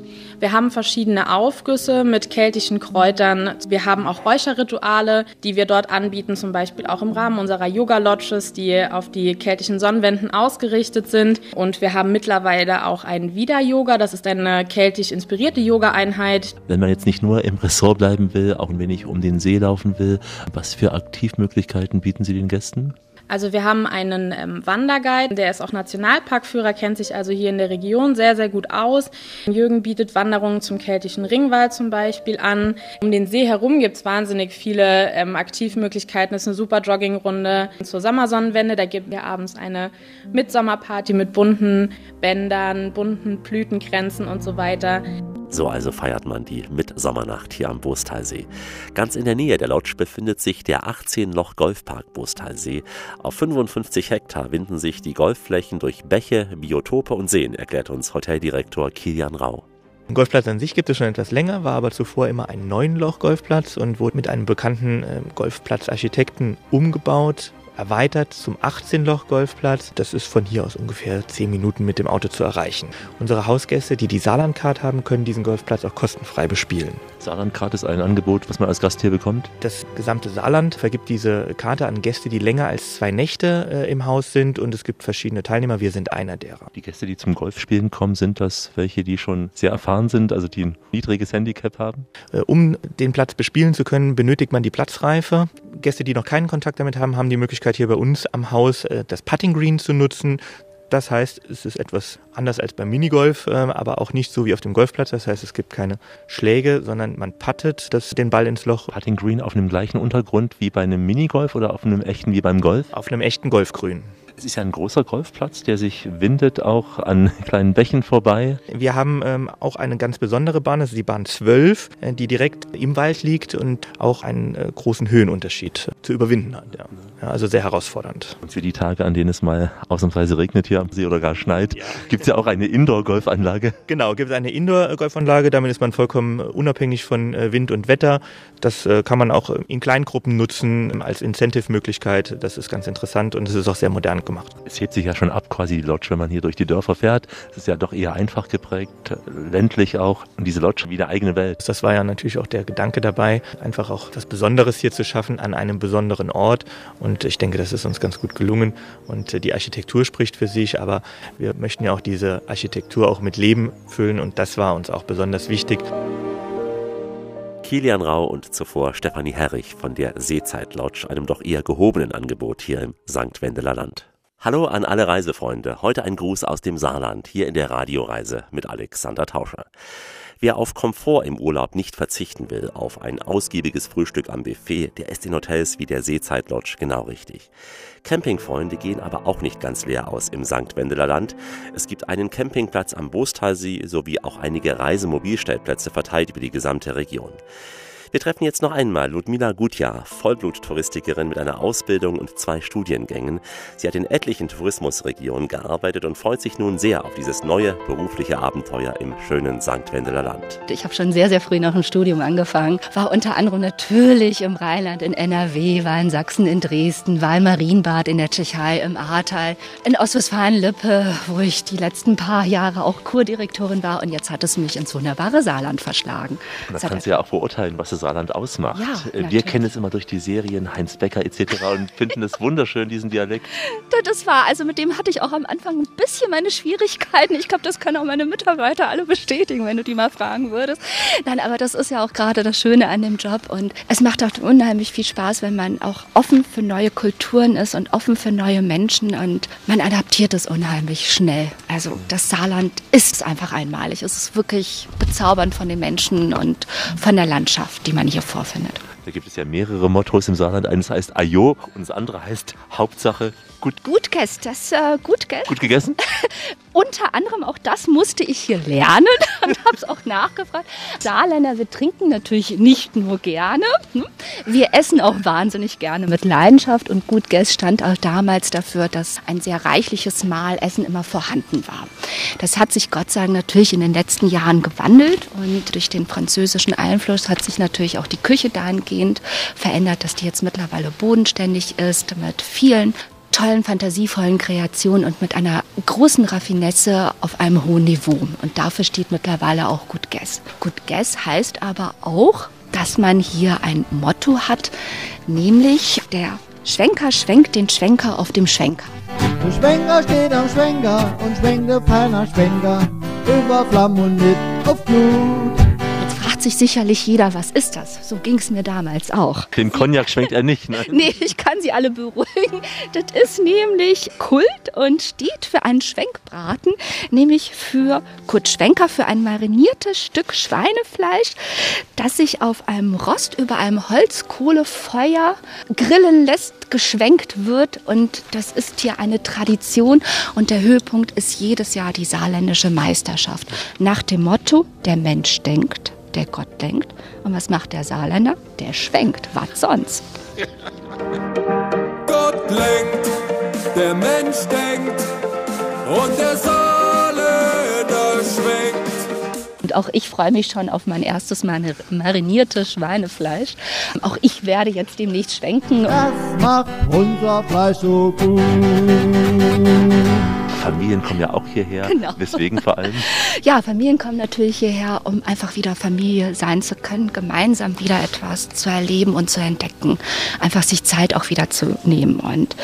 Wir haben verschiedene Aufgüsse mit keltischen Kräutern. Wir haben auch Räucherrituale, die wir dort anbieten, zum Beispiel auch im Rahmen unserer Yoga-Lodges, die auf die keltischen Sonnenwänden ausgerichtet sind. Und wir haben mittlerweile auch ein Vida-Yoga, das ist eine keltisch inspirierte Yoga-Einheit. Wenn man jetzt nicht nur im Ressort bleiben will, auch ein wenig um den See laufen will, was für Aktivmöglichkeiten bieten Sie den Gästen? Also wir haben einen ähm, Wanderguide, der ist auch Nationalparkführer, kennt sich also hier in der Region sehr, sehr gut aus. Jürgen bietet Wanderungen zum keltischen Ringwald zum Beispiel an. Um den See herum gibt es wahnsinnig viele ähm, Aktivmöglichkeiten. Es ist eine super Joggingrunde zur Sommersonnenwende. Da gibt wir abends eine Mitsommerparty mit bunten Bändern, bunten Blütenkränzen und so weiter. So also feiert man die Mitsommernacht hier am Bostalsee. Ganz in der Nähe der Lodge befindet sich der 18-Loch-Golfpark Bostalsee. Auf 55 Hektar winden sich die Golfflächen durch Bäche, Biotope und Seen, erklärt uns Hoteldirektor Kilian Rau. Den Golfplatz an sich gibt es schon etwas länger, war aber zuvor immer ein Neunloch-Golfplatz und wurde mit einem bekannten äh, Golfplatzarchitekten umgebaut erweitert zum 18-Loch-Golfplatz. Das ist von hier aus ungefähr 10 Minuten mit dem Auto zu erreichen. Unsere Hausgäste, die die Saarlandcard haben, können diesen Golfplatz auch kostenfrei bespielen. Saarlandcard ist ein Angebot, was man als Gast hier bekommt. Das gesamte Saarland vergibt diese Karte an Gäste, die länger als zwei Nächte äh, im Haus sind und es gibt verschiedene Teilnehmer. Wir sind einer derer. Die Gäste, die zum Golfspielen kommen, sind das welche, die schon sehr erfahren sind, also die ein niedriges Handicap haben? Äh, um den Platz bespielen zu können, benötigt man die Platzreife. Gäste, die noch keinen Kontakt damit haben, haben die Möglichkeit hier bei uns am Haus äh, das Putting Green zu nutzen. Das heißt, es ist etwas anders als beim Minigolf, äh, aber auch nicht so wie auf dem Golfplatz. Das heißt, es gibt keine Schläge, sondern man puttet das, den Ball ins Loch. Putting Green auf einem gleichen Untergrund wie bei einem Minigolf oder auf einem echten wie beim Golf? Auf einem echten Golfgrün. Es ist ja ein großer Golfplatz, der sich windet auch an kleinen Bächen vorbei. Wir haben ähm, auch eine ganz besondere Bahn, das ist die Bahn 12, äh, die direkt im Wald liegt und auch einen äh, großen Höhenunterschied zu überwinden hat. Ja. Ja, also sehr herausfordernd. Und für die Tage, an denen es mal ausnahmsweise regnet hier am See oder gar schneit, ja. gibt es ja auch eine Indoor-Golfanlage. Genau, gibt es eine Indoor-Golfanlage, damit ist man vollkommen unabhängig von äh, Wind und Wetter. Das äh, kann man auch in Kleingruppen nutzen als Incentive-Möglichkeit. Das ist ganz interessant und es ist auch sehr modern gemacht. Es hebt sich ja schon ab, quasi die Lodge, wenn man hier durch die Dörfer fährt. Es ist ja doch eher einfach geprägt, ländlich auch. Und diese Lodge wie eine eigene Welt. Das war ja natürlich auch der Gedanke dabei, einfach auch was Besonderes hier zu schaffen an einem besonderen Ort. Und ich denke, das ist uns ganz gut gelungen. Und die Architektur spricht für sich, aber wir möchten ja auch diese Architektur auch mit Leben füllen und das war uns auch besonders wichtig. Kilian Rau und zuvor Stefanie Herrich von der Seezeit Lodge, einem doch eher gehobenen Angebot hier im St. Wendeler Land. Hallo an alle Reisefreunde. Heute ein Gruß aus dem Saarland, hier in der Radioreise mit Alexander Tauscher. Wer auf Komfort im Urlaub nicht verzichten will, auf ein ausgiebiges Frühstück am Buffet, der ist in Hotels wie der Seezeit Lodge genau richtig. Campingfreunde gehen aber auch nicht ganz leer aus im St. Wendeler Land. Es gibt einen Campingplatz am Bostalsee sowie auch einige Reisemobilstellplätze verteilt über die gesamte Region. Wir treffen jetzt noch einmal Ludmila Gutjahr, Vollblut-Touristikerin mit einer Ausbildung und zwei Studiengängen. Sie hat in etlichen Tourismusregionen gearbeitet und freut sich nun sehr auf dieses neue berufliche Abenteuer im schönen St. Wendeler Land. Ich habe schon sehr, sehr früh nach dem Studium angefangen. War unter anderem natürlich im Rheinland, in NRW, war in Sachsen, in Dresden, war im Marienbad in der Tschechei, im Ahrtal, in Ostwestfalen-Lippe, wo ich die letzten paar Jahre auch Kurdirektorin war. Und jetzt hat es mich ins wunderbare Saarland verschlagen. Und das kannst du ja auch beurteilen, was es Saarland ausmacht. Ja, äh, Wir kennen es immer durch die Serien Heinz Becker etc. und finden es wunderschön, diesen Dialekt. Das war, also mit dem hatte ich auch am Anfang ein bisschen meine Schwierigkeiten. Ich glaube, das können auch meine Mitarbeiter alle bestätigen, wenn du die mal fragen würdest. Nein, aber das ist ja auch gerade das Schöne an dem Job und es macht auch unheimlich viel Spaß, wenn man auch offen für neue Kulturen ist und offen für neue Menschen und man adaptiert es unheimlich schnell. Also das Saarland ist einfach einmalig. Es ist wirklich bezaubernd von den Menschen und von der Landschaft die man hier vorfindet. Da gibt es ja mehrere Mottos im Saarland. Eines heißt Ajo und das andere heißt Hauptsache gut. Gut gegessen. Das äh, gut, gell? Gut gegessen? Unter anderem auch das musste ich hier lernen und habe es auch nachgefragt. Saarländer, wir trinken natürlich nicht nur gerne. Hm? Wir essen auch wahnsinnig gerne mit Leidenschaft und gut Guest stand auch damals dafür, dass ein sehr reichliches Mahl Essen immer vorhanden war. Das hat sich Gott sei Dank natürlich in den letzten Jahren gewandelt und durch den französischen Einfluss hat sich natürlich auch die Küche dahingehend verändert, dass die jetzt mittlerweile bodenständig ist mit vielen tollen, fantasievollen Kreationen und mit einer großen Raffinesse auf einem hohen Niveau. Und dafür steht mittlerweile auch Good Guess. Good Guess heißt aber auch, dass man hier ein Motto hat, nämlich der Schwenker schwenkt den Schwenker auf dem Schwenker. Der Schwenker steht am Schwenker und schwenkt der Schwenker über Flammen und mit auf Blut fragt sich sicherlich jeder, was ist das? So ging es mir damals auch. Den Cognac schwenkt er nicht, ne? nee, ich kann sie alle beruhigen. Das ist nämlich Kult und steht für einen Schwenkbraten, nämlich für Kurt Schwenker, für ein mariniertes Stück Schweinefleisch, das sich auf einem Rost über einem Holzkohlefeuer grillen lässt, geschwenkt wird. Und das ist hier eine Tradition. Und der Höhepunkt ist jedes Jahr die saarländische Meisterschaft. Nach dem Motto, der Mensch denkt, der Gott denkt. Und was macht der Saarländer? Der schwenkt. Was sonst? Gott lenkt, der Mensch denkt und der Saarländer schwenkt. Und auch ich freue mich schon auf mein erstes mariniertes Schweinefleisch. Auch ich werde jetzt demnächst schwenken. Das macht unser Fleisch so gut. Familien kommen ja auch hierher. Genau. Weswegen vor allem? Ja, Familien kommen natürlich hierher, um einfach wieder Familie sein zu können, gemeinsam wieder etwas zu erleben und zu entdecken. Einfach sich Zeit auch wieder zu nehmen. Und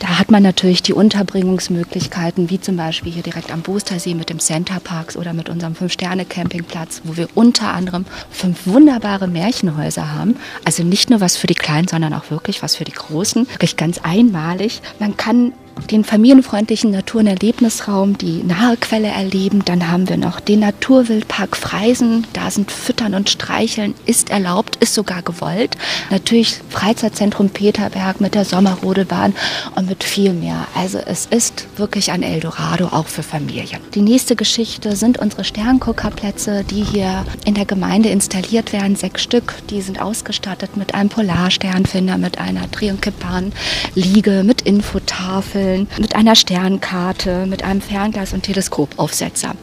da hat man natürlich die Unterbringungsmöglichkeiten, wie zum Beispiel hier direkt am Boostersee mit dem Center Parks oder mit unserem Fünf-Sterne-Campingplatz, wo wir unter anderem fünf wunderbare Märchenhäuser haben. Also nicht nur was für die Kleinen, sondern auch wirklich was für die Großen. Wirklich ganz einmalig. Man kann den familienfreundlichen Natur- und Erlebnisraum, die nahe Quelle erleben. Dann haben wir noch den Naturwildpark Freisen. Da sind Füttern und Streicheln ist erlaubt, ist sogar gewollt. Natürlich Freizeitzentrum Peterberg mit der Sommerrodelbahn und mit viel mehr. Also es ist wirklich ein Eldorado auch für Familien. Die nächste Geschichte sind unsere Sternguckerplätze, die hier in der Gemeinde installiert werden. Sechs Stück. Die sind ausgestattet mit einem Polarsternfinder, mit einer Dreh- und Kippbahn, Liege, mit Infotafeln, mit einer Sternkarte, mit einem Fernglas und Teleskopaufsetzer.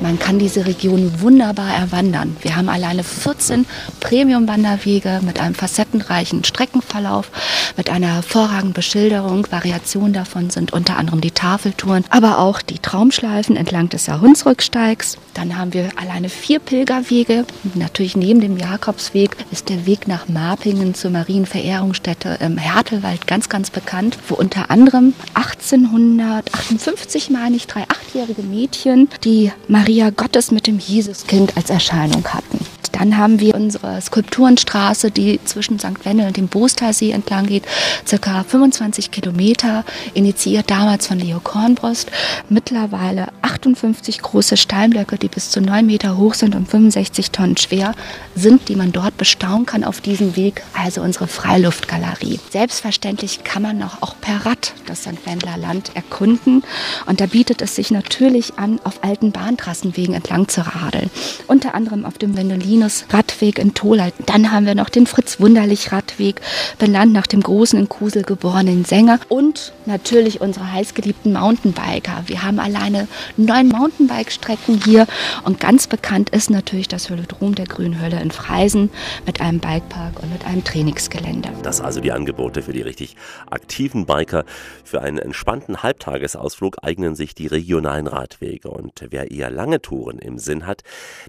Man kann diese Region wunderbar erwandern. Wir haben alleine 14 Premium-Wanderwege mit einem facettenreichen Streckenverlauf, mit einer hervorragenden Beschilderung. Variationen davon sind unter anderem die Tafeltouren, aber auch die Traumschleifen entlang des Jahrhundsrücksteigs. Dann haben wir alleine vier Pilgerwege. Natürlich neben dem Jakobsweg ist der Weg nach Marpingen zur Marienverehrungsstätte im Hertelwald ganz, ganz bekannt, wo unter anderem 1858, meine ich, drei achtjährige Mädchen die Maria Gottes mit dem Jesuskind als Erscheinung hatten. Dann haben wir unsere Skulpturenstraße, die zwischen St. Wendel und dem Boostalsee entlang geht, circa 25 Kilometer, initiiert damals von Leo Kornbrost. Mittlerweile 58 große Steinblöcke, die bis zu 9 Meter hoch sind und 65 Tonnen schwer sind, die man dort bestaunen kann auf diesem Weg, also unsere Freiluftgalerie. Selbstverständlich kann man auch, auch per Rad das St. Wendler Land erkunden und da bietet es sich natürlich an, auf alten Bahntrassenwegen entlang zu radeln. Unter anderem auf dem Wendelinus Radweg in Tholheit. Dann haben wir noch den Fritz Wunderlich Radweg, benannt nach dem großen in Kusel geborenen Sänger und natürlich unsere heißgeliebten Mountainbiker. Wir haben alleine neun Mountainbike-Strecken hier und ganz bekannt ist natürlich das Hölodrom der Grünhölle in Freisen mit einem Bikepark und mit einem Trainingsgelände. Das also die Angebote für die richtig aktiven Biker. Für einen entspannten Halbtagesausflug eignen sich die regionalen Radwege. Und wer eher lange Touren im Sinn hat,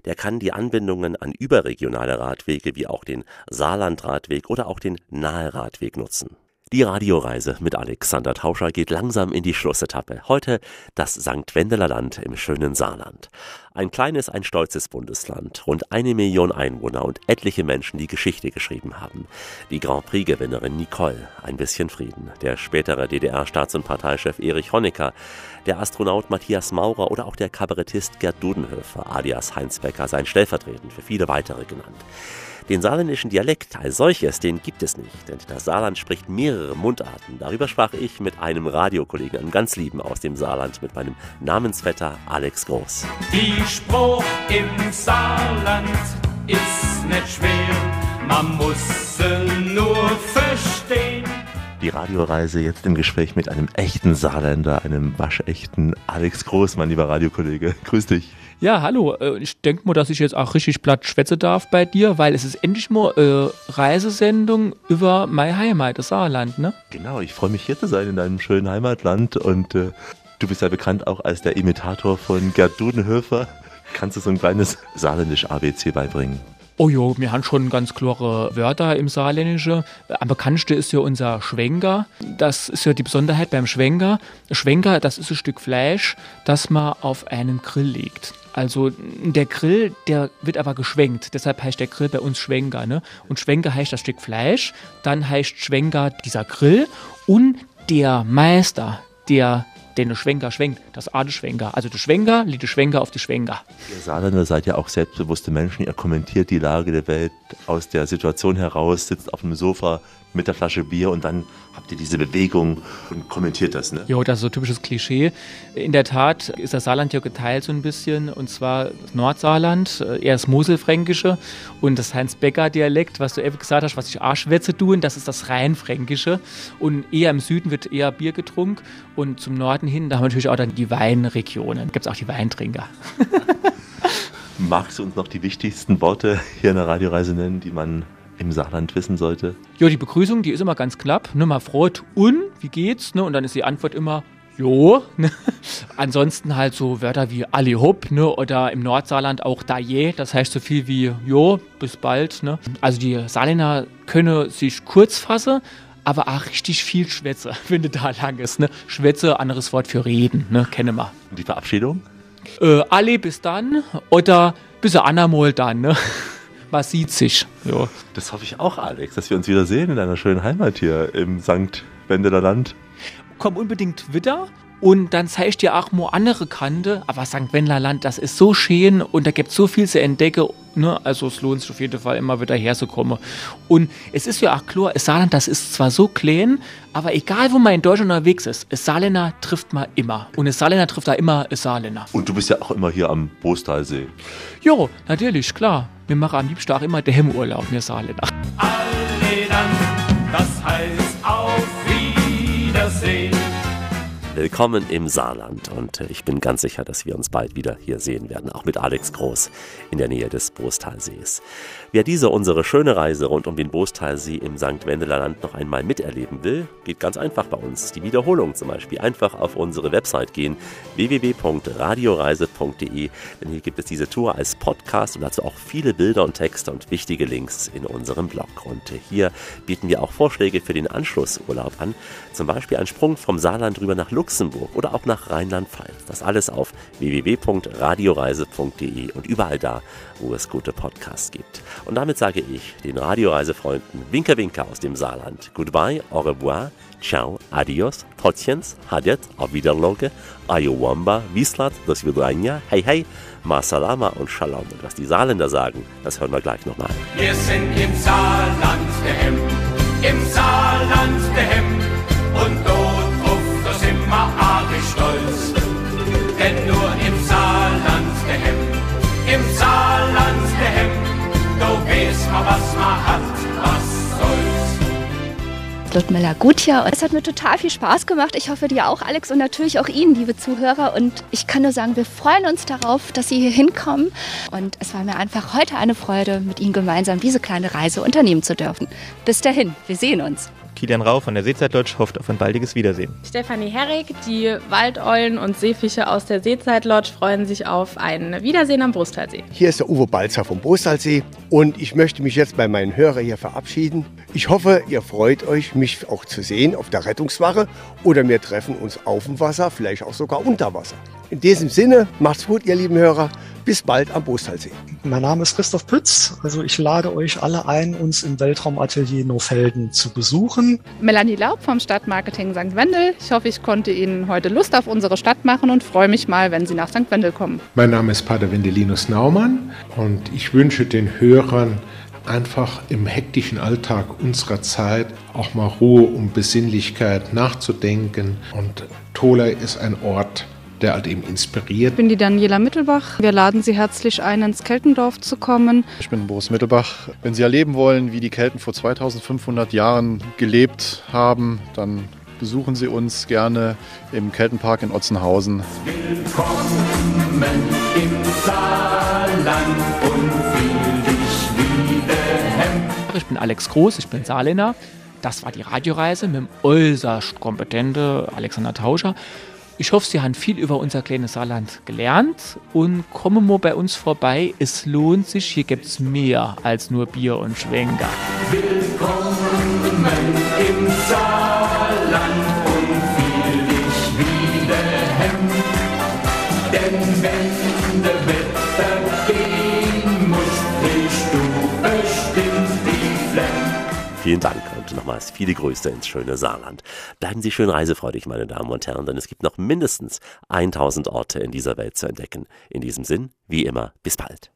der kann die Anbindungen an überregionale Radwege wie auch den Saarlandradweg oder auch den Naheradweg nutzen. Die Radioreise mit Alexander Tauscher geht langsam in die Schlussetappe. Heute das St. Wendeler Land im schönen Saarland. Ein kleines, ein stolzes Bundesland, rund eine Million Einwohner und etliche Menschen, die Geschichte geschrieben haben. Die Grand Prix-Gewinnerin Nicole, ein bisschen Frieden, der spätere DDR-Staats- und Parteichef Erich Honecker, der Astronaut Matthias Maurer oder auch der Kabarettist Gerd Dudenhöfer, alias Heinz Becker, sein stellvertretend für viele weitere genannt. Den saarländischen Dialekt als solches, den gibt es nicht, denn das Saarland spricht mehrere Mundarten. Darüber sprach ich mit einem Radiokollegen, einem ganz lieben aus dem Saarland, mit meinem Namensvetter Alex Groß. Die Spruch im Saarland ist nicht schwer, man muss sie nur verstehen. Die Radioreise jetzt im Gespräch mit einem echten Saarländer, einem waschechten Alex Groß, mein lieber Radiokollege. Grüß dich. Ja, hallo. Äh, Ich denke mal, dass ich jetzt auch richtig platt schwätzen darf bei dir, weil es ist endlich mal eine Reisesendung über meine Heimat, das Saarland, ne? Genau, ich freue mich hier zu sein in deinem schönen Heimatland und äh, du bist ja bekannt auch als der Imitator von Gerd Dudenhöfer. Kannst du so ein kleines saarländisch ABC beibringen? Oh jo, wir haben schon ganz klare Wörter im Saarländischen. Am bekanntesten ist ja unser Schwenker. Das ist ja die Besonderheit beim Schwenker. Schwenker, das ist ein Stück Fleisch, das man auf einen Grill legt. Also der Grill, der wird aber geschwenkt. Deshalb heißt der Grill bei uns Schwenker. Ne? Und Schwenker heißt das Stück Fleisch. Dann heißt Schwenker dieser Grill. Und der Meister, der den Schwenker schwenkt, das Adelschwenker. Also der Schwenker liegt der auf die Schwenker. Ihr Saarländer seid ja auch selbstbewusste Menschen. Ihr kommentiert die Lage der Welt aus der Situation heraus, sitzt auf dem Sofa mit der Flasche Bier und dann habt ihr diese Bewegung und kommentiert das, ne? Jo, das ist so ein typisches Klischee. In der Tat ist das Saarland ja geteilt so ein bisschen, und zwar das Nordsaarland, äh, eher das Moselfränkische und das Heinz-Becker-Dialekt, was du eben gesagt hast, was ich Arschwätze tun, das ist das Rheinfränkische. Und eher im Süden wird eher Bier getrunken und zum Norden hin, da haben wir natürlich auch dann die Weinregionen, gibt es auch die Weintrinker. Magst du uns noch die wichtigsten Worte hier in der Radioreise nennen, die man im Saarland wissen sollte? Ja, die Begrüßung, die ist immer ganz knapp. Ne, man freut und, wie geht's? Ne, und dann ist die Antwort immer Jo. Ne? Ansonsten halt so Wörter wie Ali Hopp ne? oder im Nordsaarland auch Daje, das heißt so viel wie Jo, bis bald. Ne? Also die Saarländer können sich kurz fassen, aber auch richtig viel Schwätze, wenn du da lang ist. Ne? Schwätze, anderes Wort für reden, ne? kennen wir. Und die Verabschiedung? Äh, alle bis dann oder bis Anamol dann. Ne? Man sieht sich. Jo. Das hoffe ich auch, Alex, dass wir uns wieder sehen in deiner schönen Heimat hier im St. Wendeler Land komm unbedingt wieder. Und dann zeige ich dir auch mal andere Kante. Aber St. Wendlerland, das ist so schön und da gibt es so viel zu entdecken. Ne? Also es lohnt sich auf jeden Fall immer wieder herzukommen. Und es ist ja auch klar, das Saarland, das ist zwar so klein, aber egal wo man in Deutschland unterwegs ist, es Saarländer trifft man immer. Und es Saarländer trifft da immer es Saarländer. Und du bist ja auch immer hier am Bostalsee. Jo, natürlich, klar. Wir machen am liebsten auch immer der Hemmurlaub, wir Saarländer. Alle dann, das heißt auf Wiedersehen. Willkommen im Saarland und ich bin ganz sicher, dass wir uns bald wieder hier sehen werden, auch mit Alex Groß in der Nähe des Bostalsees. Wer diese unsere schöne Reise rund um den Bostalsee im St. Wendeler Land noch einmal miterleben will, geht ganz einfach bei uns. Die Wiederholung zum Beispiel einfach auf unsere Website gehen, www.radioreise.de, denn hier gibt es diese Tour als Podcast und dazu auch viele Bilder und Texte und wichtige Links in unserem Blog. Und hier bieten wir auch Vorschläge für den Anschlussurlaub an, zum Beispiel ein Sprung vom Saarland rüber nach Luxemburg oder auch nach Rheinland-Pfalz. Das alles auf www.radioreise.de und überall da, wo es gute Podcasts gibt. Und damit sage ich den Radioreisefreunden Winker Winker aus dem Saarland. Goodbye, au revoir, ciao, adios, potjens, hadet, auf Wiederloge, ayowamba, wislat, das Vidranja, hey hey, masalama und shalom. Und was die Saarländer sagen, das hören wir gleich nochmal. Wir sind im Saarland der Hemm, im Saarland der Hemm und dort ruft das immer arisch stolz. Da weiß man, was man hat, was soll's. Ludmilla Gutjahr. Es hat mir total viel Spaß gemacht. Ich hoffe dir auch, Alex, und natürlich auch Ihnen, liebe Zuhörer. Und ich kann nur sagen, wir freuen uns darauf, dass Sie hier hinkommen. Und es war mir einfach heute eine Freude, mit Ihnen gemeinsam diese kleine Reise unternehmen zu dürfen. Bis dahin, wir sehen uns. Kilian Rau von der Seezeitlodge hofft auf ein baldiges Wiedersehen. Stefanie Herrig, die Waldeulen und Seefische aus der Seezeitlodge freuen sich auf ein Wiedersehen am Brustalsee. Hier ist der Uwe Balzer vom Brustalsee und ich möchte mich jetzt bei meinen Hörern hier verabschieden. Ich hoffe, ihr freut euch, mich auch zu sehen auf der Rettungswache oder wir treffen uns auf dem Wasser, vielleicht auch sogar unter Wasser. In diesem Sinne, macht's gut, ihr lieben Hörer. Bis bald am Brustalsee. Mein Name ist Christoph Pütz. Also ich lade euch alle ein, uns im Weltraumatelier Nofelden zu besuchen. Melanie Laub vom Stadtmarketing St. Wendel. Ich hoffe, ich konnte Ihnen heute Lust auf unsere Stadt machen und freue mich mal, wenn Sie nach St. Wendel kommen. Mein Name ist Pater Wendelinus Naumann und ich wünsche den Hörern einfach im hektischen Alltag unserer Zeit auch mal Ruhe, um Besinnlichkeit nachzudenken. Und Tola ist ein Ort, der halt eben inspiriert. Ich bin die Daniela Mittelbach. Wir laden Sie herzlich ein, ins Keltendorf zu kommen. Ich bin Boris Mittelbach. Wenn Sie erleben wollen, wie die Kelten vor 2500 Jahren gelebt haben, dann besuchen Sie uns gerne im Keltenpark in Otzenhausen. Willkommen im Saarland und fühl dich wie der Hemm. Ich bin Alex Groß, ich bin Saarländer. Das war die Radioreise mit dem äußerst kompetenten Alexander Tauscher. Ich hoffe, Sie haben viel über unser kleines Saarland gelernt und kommen mal bei uns vorbei. Es lohnt sich, hier gibt es mehr als nur Bier und Schwenker. Willkommen im Saarland und fühl dich wie der Hemm. Denn wenn der Wetter gehen muss, bist du bestimmt die Flemm. Vielen Dank nochmals viele Grüße ins schöne Saarland. Bleiben Sie schön reisefreudig, meine Damen und Herren, denn es gibt noch mindestens 1000 Orte in dieser Welt zu entdecken. In diesem Sinn, wie immer, bis bald.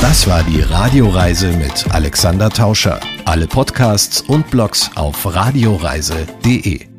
Das war die Radioreise mit Alexander Tauscher. Alle Podcasts und Blogs auf radioreise.de.